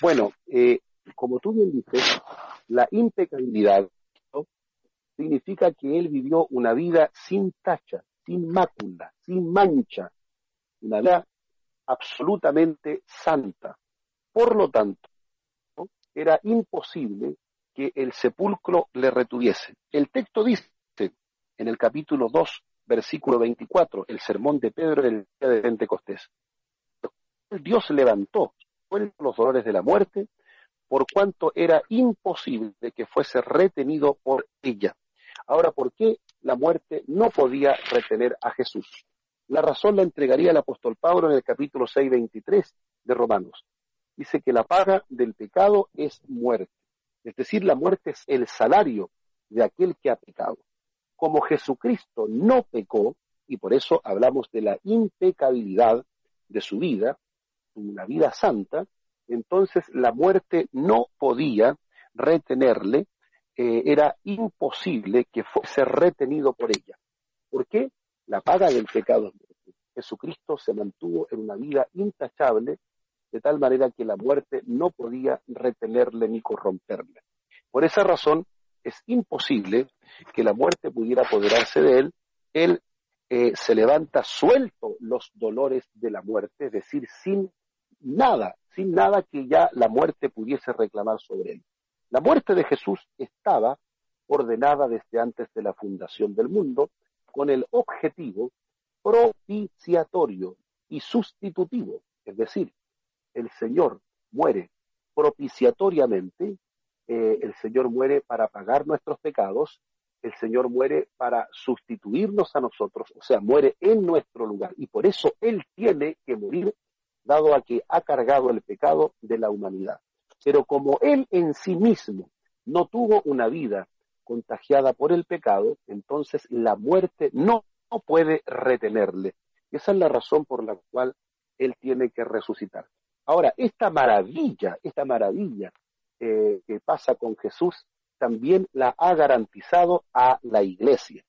Bueno, eh, como tú bien dices, la impecabilidad significa que él vivió una vida sin tacha, sin mácula, sin mancha, una vida absolutamente santa. Por lo tanto, era imposible que el sepulcro le retuviese. El texto dice en el capítulo 2, versículo 24, el sermón de Pedro el día de Pentecostés. Dios levantó los dolores de la muerte, por cuanto era imposible que fuese retenido por ella. Ahora, ¿por qué la muerte no podía retener a Jesús? La razón la entregaría el apóstol Pablo en el capítulo 6, 23 de Romanos. Dice que la paga del pecado es muerte. Es decir, la muerte es el salario de aquel que ha pecado. Como Jesucristo no pecó, y por eso hablamos de la impecabilidad de su vida, una vida santa, entonces la muerte no podía retenerle, eh, era imposible que fuese retenido por ella. ¿Por qué? La paga del pecado es muerte. Jesucristo se mantuvo en una vida intachable de tal manera que la muerte no podía retenerle ni corromperle. Por esa razón, es imposible que la muerte pudiera apoderarse de él. Él eh, se levanta suelto los dolores de la muerte, es decir, sin nada, sin nada que ya la muerte pudiese reclamar sobre él. La muerte de Jesús estaba ordenada desde antes de la fundación del mundo con el objetivo propiciatorio y sustitutivo, es decir, el Señor muere propiciatoriamente, eh, el Señor muere para pagar nuestros pecados, el Señor muere para sustituirnos a nosotros, o sea, muere en nuestro lugar. Y por eso Él tiene que morir, dado a que ha cargado el pecado de la humanidad. Pero como Él en sí mismo no tuvo una vida contagiada por el pecado, entonces la muerte no, no puede retenerle. Y esa es la razón por la cual Él tiene que resucitar. Ahora, esta maravilla, esta maravilla eh, que pasa con Jesús, también la ha garantizado a la iglesia,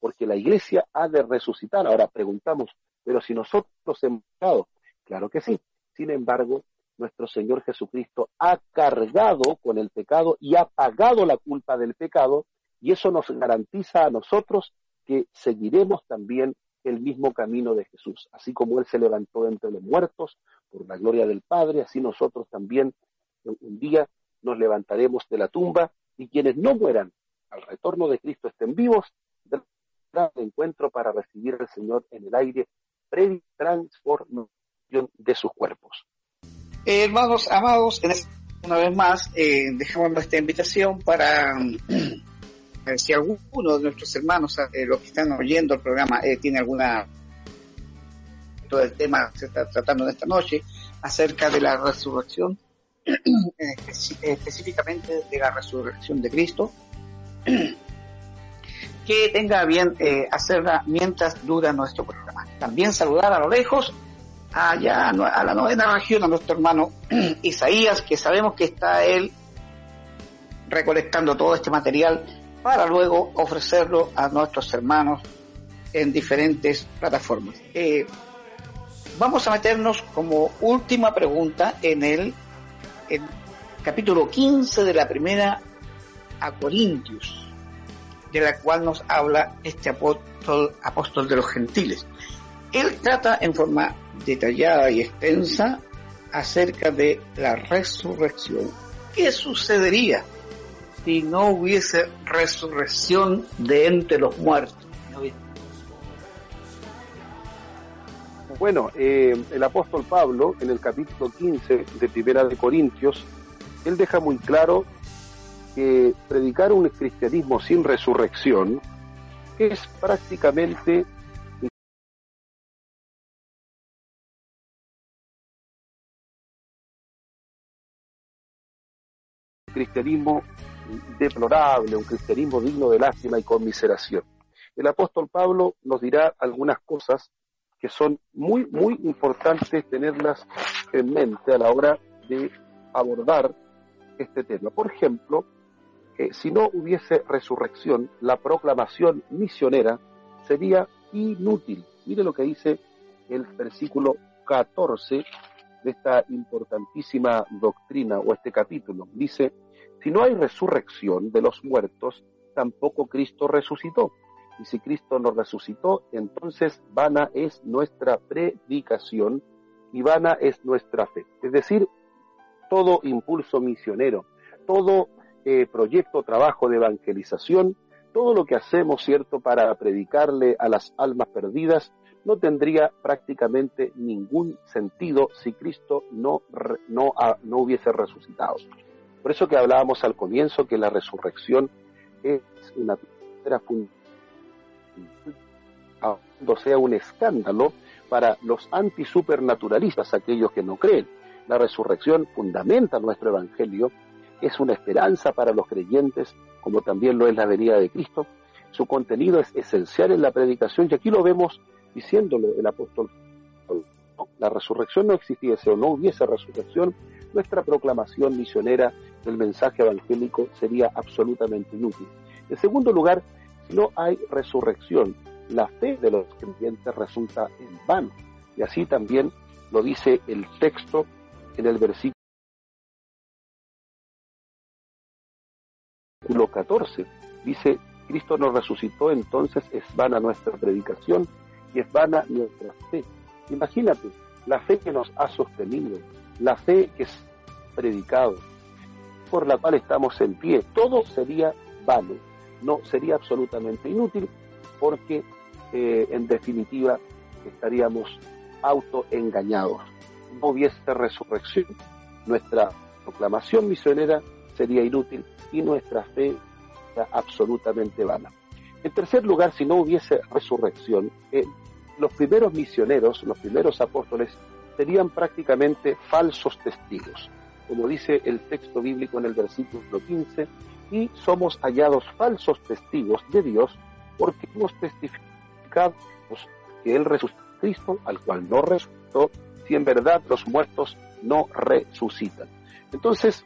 porque la iglesia ha de resucitar. Ahora preguntamos, pero si nosotros hemos pecado, claro que sí. Sin embargo, nuestro Señor Jesucristo ha cargado con el pecado y ha pagado la culpa del pecado, y eso nos garantiza a nosotros que seguiremos también el mismo camino de Jesús. Así como Él se levantó entre los muertos por la gloria del Padre, así nosotros también un día nos levantaremos de la tumba y quienes no mueran al retorno de Cristo estén vivos, del encuentro para recibir al Señor en el aire previa transformación de sus cuerpos. Eh, hermanos amados, una vez más eh, dejamos nuestra invitación para si alguno de nuestros hermanos, eh, los que están oyendo el programa, eh, tiene alguna todo el tema que se está tratando en esta noche acerca de la resurrección, específicamente de la resurrección de Cristo, que tenga bien eh, hacerla mientras dura nuestro programa. También saludar a lo lejos allá a la novena región a nuestro hermano Isaías, que sabemos que está él recolectando todo este material para luego ofrecerlo a nuestros hermanos en diferentes plataformas. Eh, vamos a meternos como última pregunta en el, capítulo 15 de la primera a Corintios, de la cual nos habla este apóstol, apóstol de los gentiles. Él trata en forma detallada y extensa acerca de la resurrección. ¿Qué sucedería si no hubiese resurrección de entre los muertos? Bueno, eh, el apóstol Pablo, en el capítulo 15 de Primera de Corintios, él deja muy claro que predicar un cristianismo sin resurrección es prácticamente cristianismo deplorable, un cristianismo digno de lástima y conmiseración. El apóstol Pablo nos dirá algunas cosas que son muy, muy importantes tenerlas en mente a la hora de abordar este tema. Por ejemplo, que si no hubiese resurrección, la proclamación misionera sería inútil. Mire lo que dice el versículo 14 de esta importantísima doctrina o este capítulo. Dice, si no hay resurrección de los muertos, tampoco Cristo resucitó. Y si Cristo nos resucitó, entonces vana es nuestra predicación y vana es nuestra fe. Es decir, todo impulso misionero, todo eh, proyecto, trabajo de evangelización, todo lo que hacemos, ¿cierto?, para predicarle a las almas perdidas, no tendría prácticamente ningún sentido si Cristo no, no, no hubiese resucitado. Por eso que hablábamos al comienzo que la resurrección es una piedra fundamental sea un escándalo para los antisupernaturalistas, aquellos que no creen. La resurrección fundamenta nuestro evangelio, es una esperanza para los creyentes, como también lo es la venida de Cristo. Su contenido es esencial en la predicación y aquí lo vemos diciéndolo el apóstol. La resurrección no existiese o no hubiese resurrección, nuestra proclamación misionera del mensaje evangélico sería absolutamente inútil. En segundo lugar, si no hay resurrección, la fe de los creyentes resulta en vano. Y así también lo dice el texto en el versículo 14. Dice, Cristo nos resucitó, entonces es vana nuestra predicación y es vana nuestra fe. Imagínate, la fe que nos ha sostenido, la fe que es predicado, por la cual estamos en pie, todo sería vano, no sería absolutamente inútil porque eh, en definitiva estaríamos autoengañados. No hubiese resurrección, nuestra proclamación misionera sería inútil y nuestra fe sería absolutamente vana. En tercer lugar, si no hubiese resurrección, eh, los primeros misioneros, los primeros apóstoles, serían prácticamente falsos testigos. Como dice el texto bíblico en el versículo 15, y somos hallados falsos testigos de Dios porque hemos testificado que Él resucitó Cristo, al cual no resucitó, si en verdad los muertos no resucitan. Entonces,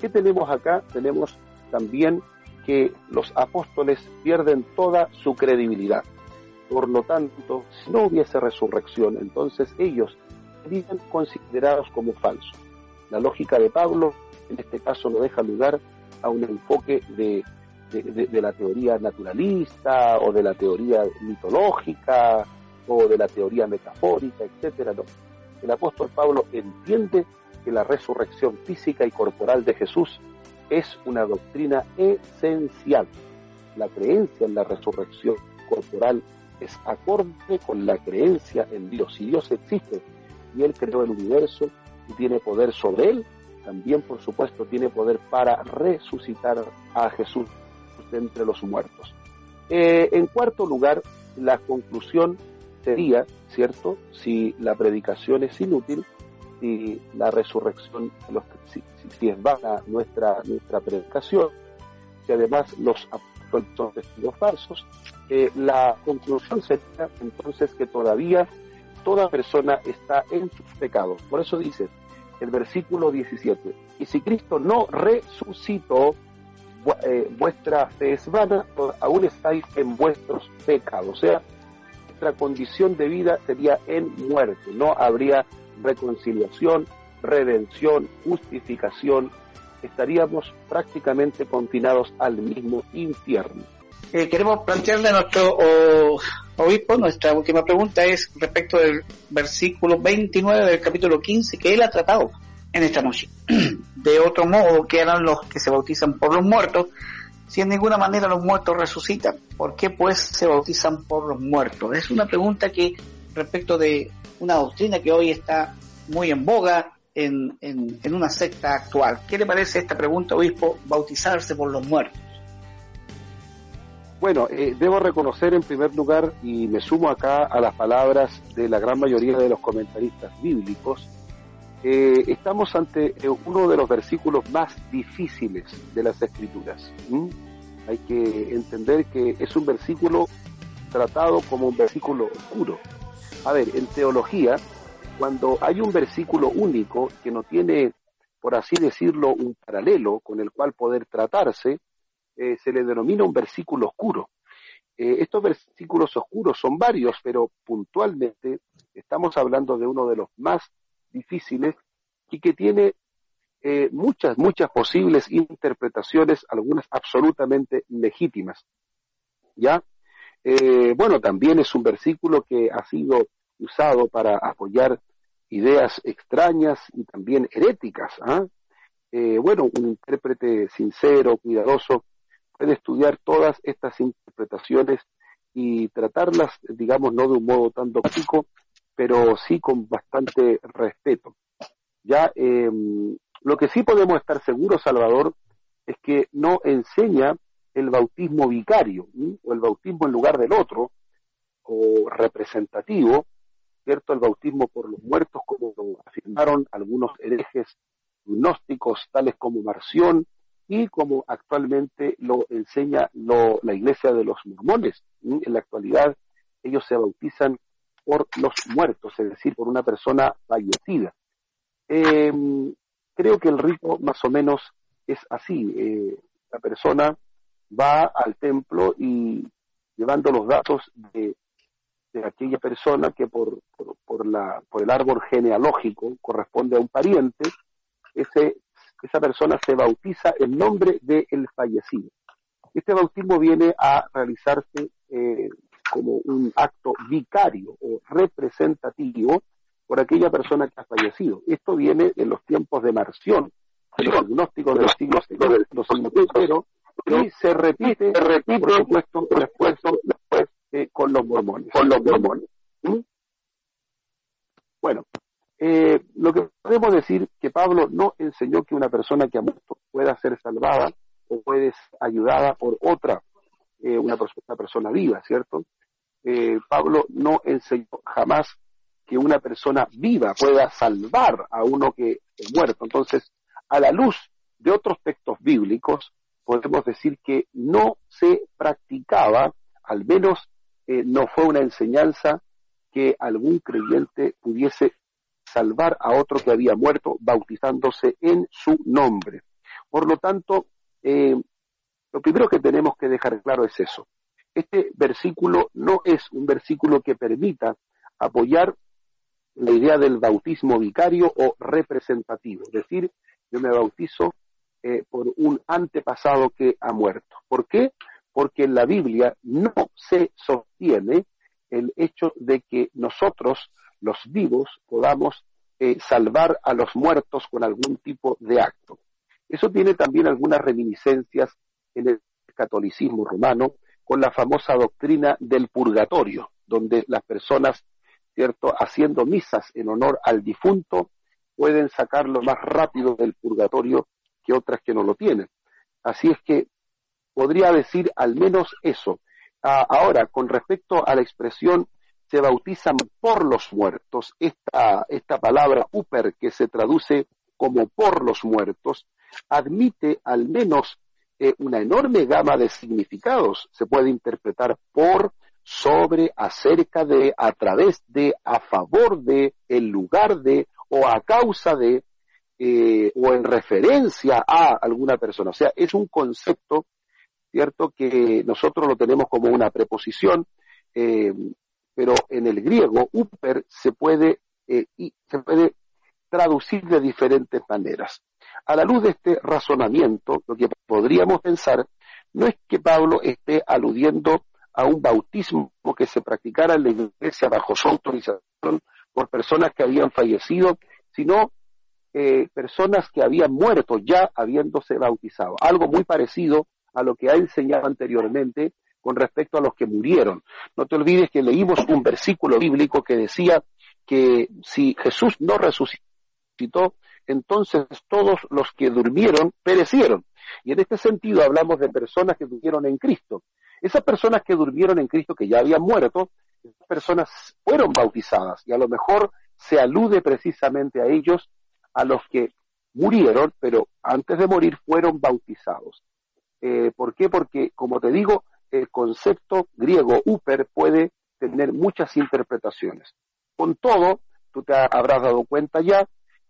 ¿qué tenemos acá? Tenemos también que los apóstoles pierden toda su credibilidad. Por lo tanto, si no hubiese resurrección, entonces ellos considerados como falsos. La lógica de Pablo en este caso no deja lugar a un enfoque de de, la teoría naturalista o de la teoría mitológica o de la teoría metafórica, etcétera. No. El apóstol Pablo entiende que la resurrección física y corporal de Jesús es una doctrina esencial. La creencia en la resurrección corporal es acorde con la creencia en Dios. Si Dios existe y Él creó el universo y tiene poder sobre Él, también por supuesto tiene poder para resucitar a Jesús de entre los muertos. Eh, en cuarto lugar, la conclusión sería, ¿cierto? Si la predicación es inútil, si la resurrección, si, si, es vana nuestra, nuestra predicación, si además los apóstoles son testigos falsos, eh, la conclusión sería entonces que todavía toda persona está en sus pecados. Por eso dice el versículo 17, y si Cristo no resucitó, eh, vuestra fe es vana, aún estáis en vuestros pecados. O sea, nuestra condición de vida sería en muerte, no habría reconciliación, redención, justificación, estaríamos prácticamente confinados al mismo infierno. Eh, queremos plantearle a nuestro obispo, nuestra última pregunta es respecto del versículo 29 del capítulo 15 que él ha tratado en esta noche. De otro modo, que eran los que se bautizan por los muertos, si en ninguna manera los muertos resucitan. ¿Por qué pues se bautizan por los muertos? Es una pregunta que respecto de una doctrina que hoy está muy en boga en, en, una secta actual. ¿Qué le parece esta pregunta, obispo, bautizarse por los muertos? Bueno, eh, debo reconocer en primer lugar, y me sumo acá a las palabras de la gran mayoría de los comentaristas bíblicos, eh, estamos ante eh, uno de los versículos más difíciles de las escrituras. Hay que entender que es un versículo tratado como un versículo oscuro. A ver, en teología, cuando hay un versículo único que no tiene, por así decirlo, un paralelo con el cual poder tratarse, eh, se le denomina un versículo oscuro. estos versículos oscuros son varios, pero puntualmente estamos hablando de uno de los más difíciles y que tiene eh, muchas, muchas posibles interpretaciones, algunas absolutamente legítimas. ¿Ya? Eh, bueno, también es un versículo que ha sido usado para apoyar ideas extrañas y también heréticas. ¿ah? Eh, bueno, un intérprete sincero, cuidadoso, puede estudiar todas estas interpretaciones y tratarlas, digamos, no de un modo tan dogmático, pero sí con bastante respeto. Ya, em, lo que sí podemos estar seguros, Salvador, es que no enseña el bautismo vicario, o el bautismo en lugar del otro, o representativo, ¿cierto? El bautismo por los muertos, como afirmaron algunos herejes gnósticos, tales como Marción, y como actualmente lo enseña la iglesia de los mormones. En la actualidad, ellos se bautizan por los muertos, es decir, por una persona fallecida. Eh, creo que el rito más o menos es así. Eh, la persona va al templo y llevando los datos de, aquella persona que por, por, la, por el árbol genealógico corresponde a un pariente, ese, esa persona se bautiza en nombre del fallecido. Este bautismo viene a realizarse eh, como un acto vicario o representativo por aquella persona que ha fallecido. Esto viene en los tiempos de Marción, de los agnósticos de los siglos de los pero y se repite, se repite por supuesto, después, después eh, con los mormones. Con los mormones. ¿Mm? Bueno, eh, lo que podemos decir que Pablo no enseñó que una persona que ha muerto pueda ser salvada o puede ser ayudada por otra, eh, una, persona viva, ¿cierto? Eh, Pablo no enseñó jamás que una persona viva pueda salvar a uno que es muerto. Entonces, a la luz de otros textos bíblicos, podemos decir que no se practicaba, al menos no fue una enseñanza que algún creyente pudiese salvar a otro que había muerto bautizándose en su nombre. Por lo tanto, eh, lo primero que tenemos que dejar claro es eso. Este versículo no es un versículo que permita apoyar la idea del bautismo vicario o representativo, es decir, yo me bautizo eh, por un antepasado que ha muerto. ¿Por qué? Porque en la Biblia no se sostiene el hecho de que nosotros, los vivos, podamos eh, salvar a los muertos con algún tipo de acto. Eso tiene también algunas reminiscencias en el catolicismo romano, con la famosa doctrina del purgatorio. donde las personas, ¿cierto?, haciendo misas en honor al difunto, pueden sacarlo más rápido del purgatorio que otras que no lo tienen. Así es que podría decir al menos eso. Ah, ahora, con respecto a la expresión se bautizan por los muertos, esta, esta palabra uper que se traduce como por los muertos, admite al menos eh, una enorme gama de significados. Se puede interpretar por, sobre, acerca de, a través de, a favor de, en lugar de, o a causa de, eh, o en referencia a alguna persona. O sea, es un concepto, ¿cierto?, que nosotros lo tenemos como una preposición, eh, pero en el griego, uper se puede, y se puede traducir de diferentes maneras. A la luz de este razonamiento, lo que podríamos pensar no es que Pablo esté aludiendo a un bautismo que se practicara en la iglesia bajo su autorización por personas que habían fallecido, sino eh, personas que habían muerto ya habiéndose bautizado. Algo muy parecido a lo que ha enseñado anteriormente con respecto a los que murieron. No te olvides que leímos un versículo bíblico que decía que si Jesús no resucitó, entonces todos los que durmieron perecieron. Y en este sentido hablamos de personas que durmieron en Cristo. Esas personas que durmieron en Cristo, que ya habían muerto, esas personas fueron bautizadas y a lo mejor se alude precisamente a ellos, a los que murieron, pero antes de morir fueron bautizados. Eh, ¿Por qué? Porque, como te digo, el concepto griego uper puede tener muchas interpretaciones. Con todo, tú te habrás dado cuenta ya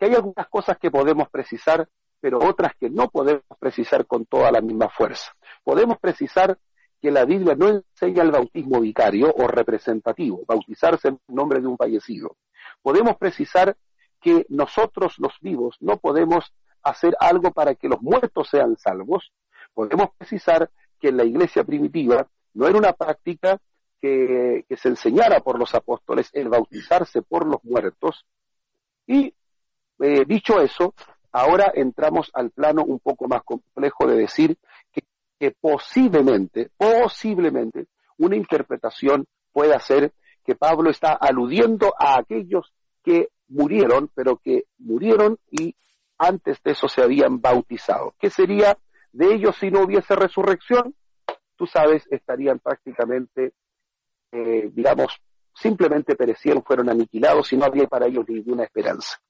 hay algunas cosas que podemos precisar, pero otras que no podemos precisar con toda la misma fuerza. Podemos precisar que la Biblia no enseña el bautismo vicario o representativo, bautizarse en nombre de un fallecido. Podemos precisar que nosotros los vivos no podemos hacer algo para que los muertos sean salvos. Podemos precisar que en la iglesia primitiva no era una práctica que, que se enseñara por los apóstoles el bautizarse por los muertos. Y eh, dicho eso, ahora entramos al plano un poco más complejo de decir que, posiblemente, posiblemente, una interpretación pueda ser que Pablo está aludiendo a aquellos que murieron, pero que murieron y antes de eso se habían bautizado. ¿Qué sería de ellos si no hubiese resurrección? Tú sabes, estarían prácticamente, eh, digamos, simplemente perecieron, fueron aniquilados y no había para ellos ninguna esperanza.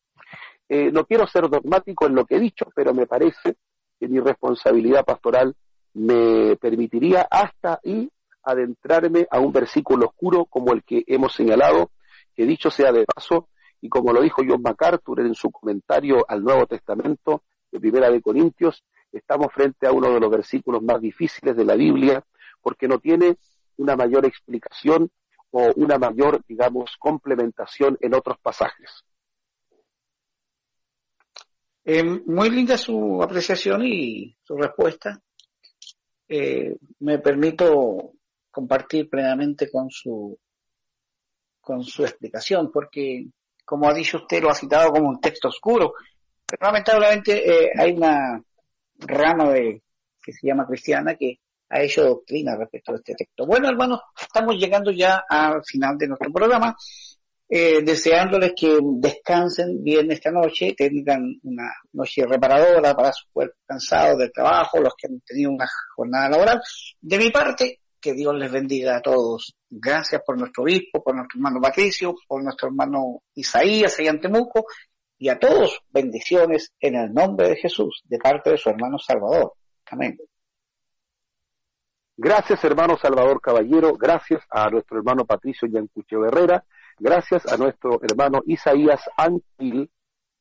Eh, no quiero ser dogmático en lo que he dicho, pero me parece que mi responsabilidad pastoral me permitiría hasta y adentrarme a un versículo oscuro como el que hemos señalado, que dicho sea de paso, y como lo dijo John MacArthur en su comentario al Nuevo Testamento de Primera de Corintios, estamos frente a uno de los versículos más difíciles de la Biblia, porque no tiene una mayor explicación o una mayor, digamos, complementación en otros pasajes. Eh, muy linda su apreciación y su respuesta. Eh, me permito compartir plenamente con su con su explicación, porque como ha dicho usted, lo ha citado como un texto oscuro, pero lamentablemente eh, hay una rama de, que se llama cristiana que ha hecho doctrina respecto a este texto. Bueno, hermanos, estamos llegando ya al final de nuestro programa eh, deseándoles que descansen bien esta noche, tengan una noche reparadora para su cuerpo cansado del trabajo, los que han tenido una jornada laboral. De mi parte, que Dios les bendiga a todos. Gracias por nuestro obispo, por nuestro hermano Patricio, por nuestro hermano Isaías allá en Temuco, y a todos bendiciones en el nombre de Jesús, de parte de su hermano Salvador. Amén. Gracias, hermano Salvador Caballero. Gracias a nuestro hermano Patricio Yancucho Herrera gracias a nuestro hermano Isaías Anquil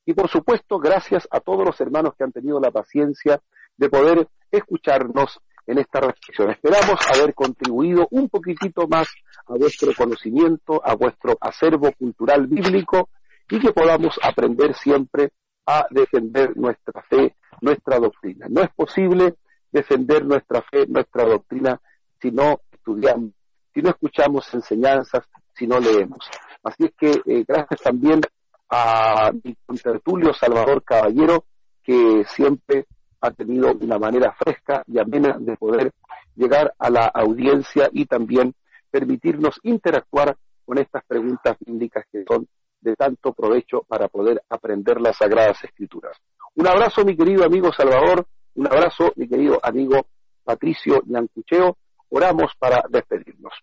y por supuesto gracias a todos los hermanos que han tenido la paciencia de poder escucharnos en esta reflexión. Esperamos haber contribuido un poquitito más a vuestro conocimiento, a vuestro acervo cultural bíblico y que podamos aprender siempre a defender nuestra fe, nuestra doctrina. No es posible defender nuestra fe, nuestra doctrina si no estudiamos, si no escuchamos enseñanzas, si no leemos. Así es que eh, gracias también a mi contertulio Salvador Caballero, que siempre ha tenido una manera fresca y amena de poder llegar a la audiencia y también permitirnos interactuar con estas preguntas bíblicas que son de tanto provecho para poder aprender las Sagradas Escrituras. Un abrazo, mi querido amigo Salvador, un abrazo, mi querido amigo Patricio Yancucheo. Oramos para despedirnos.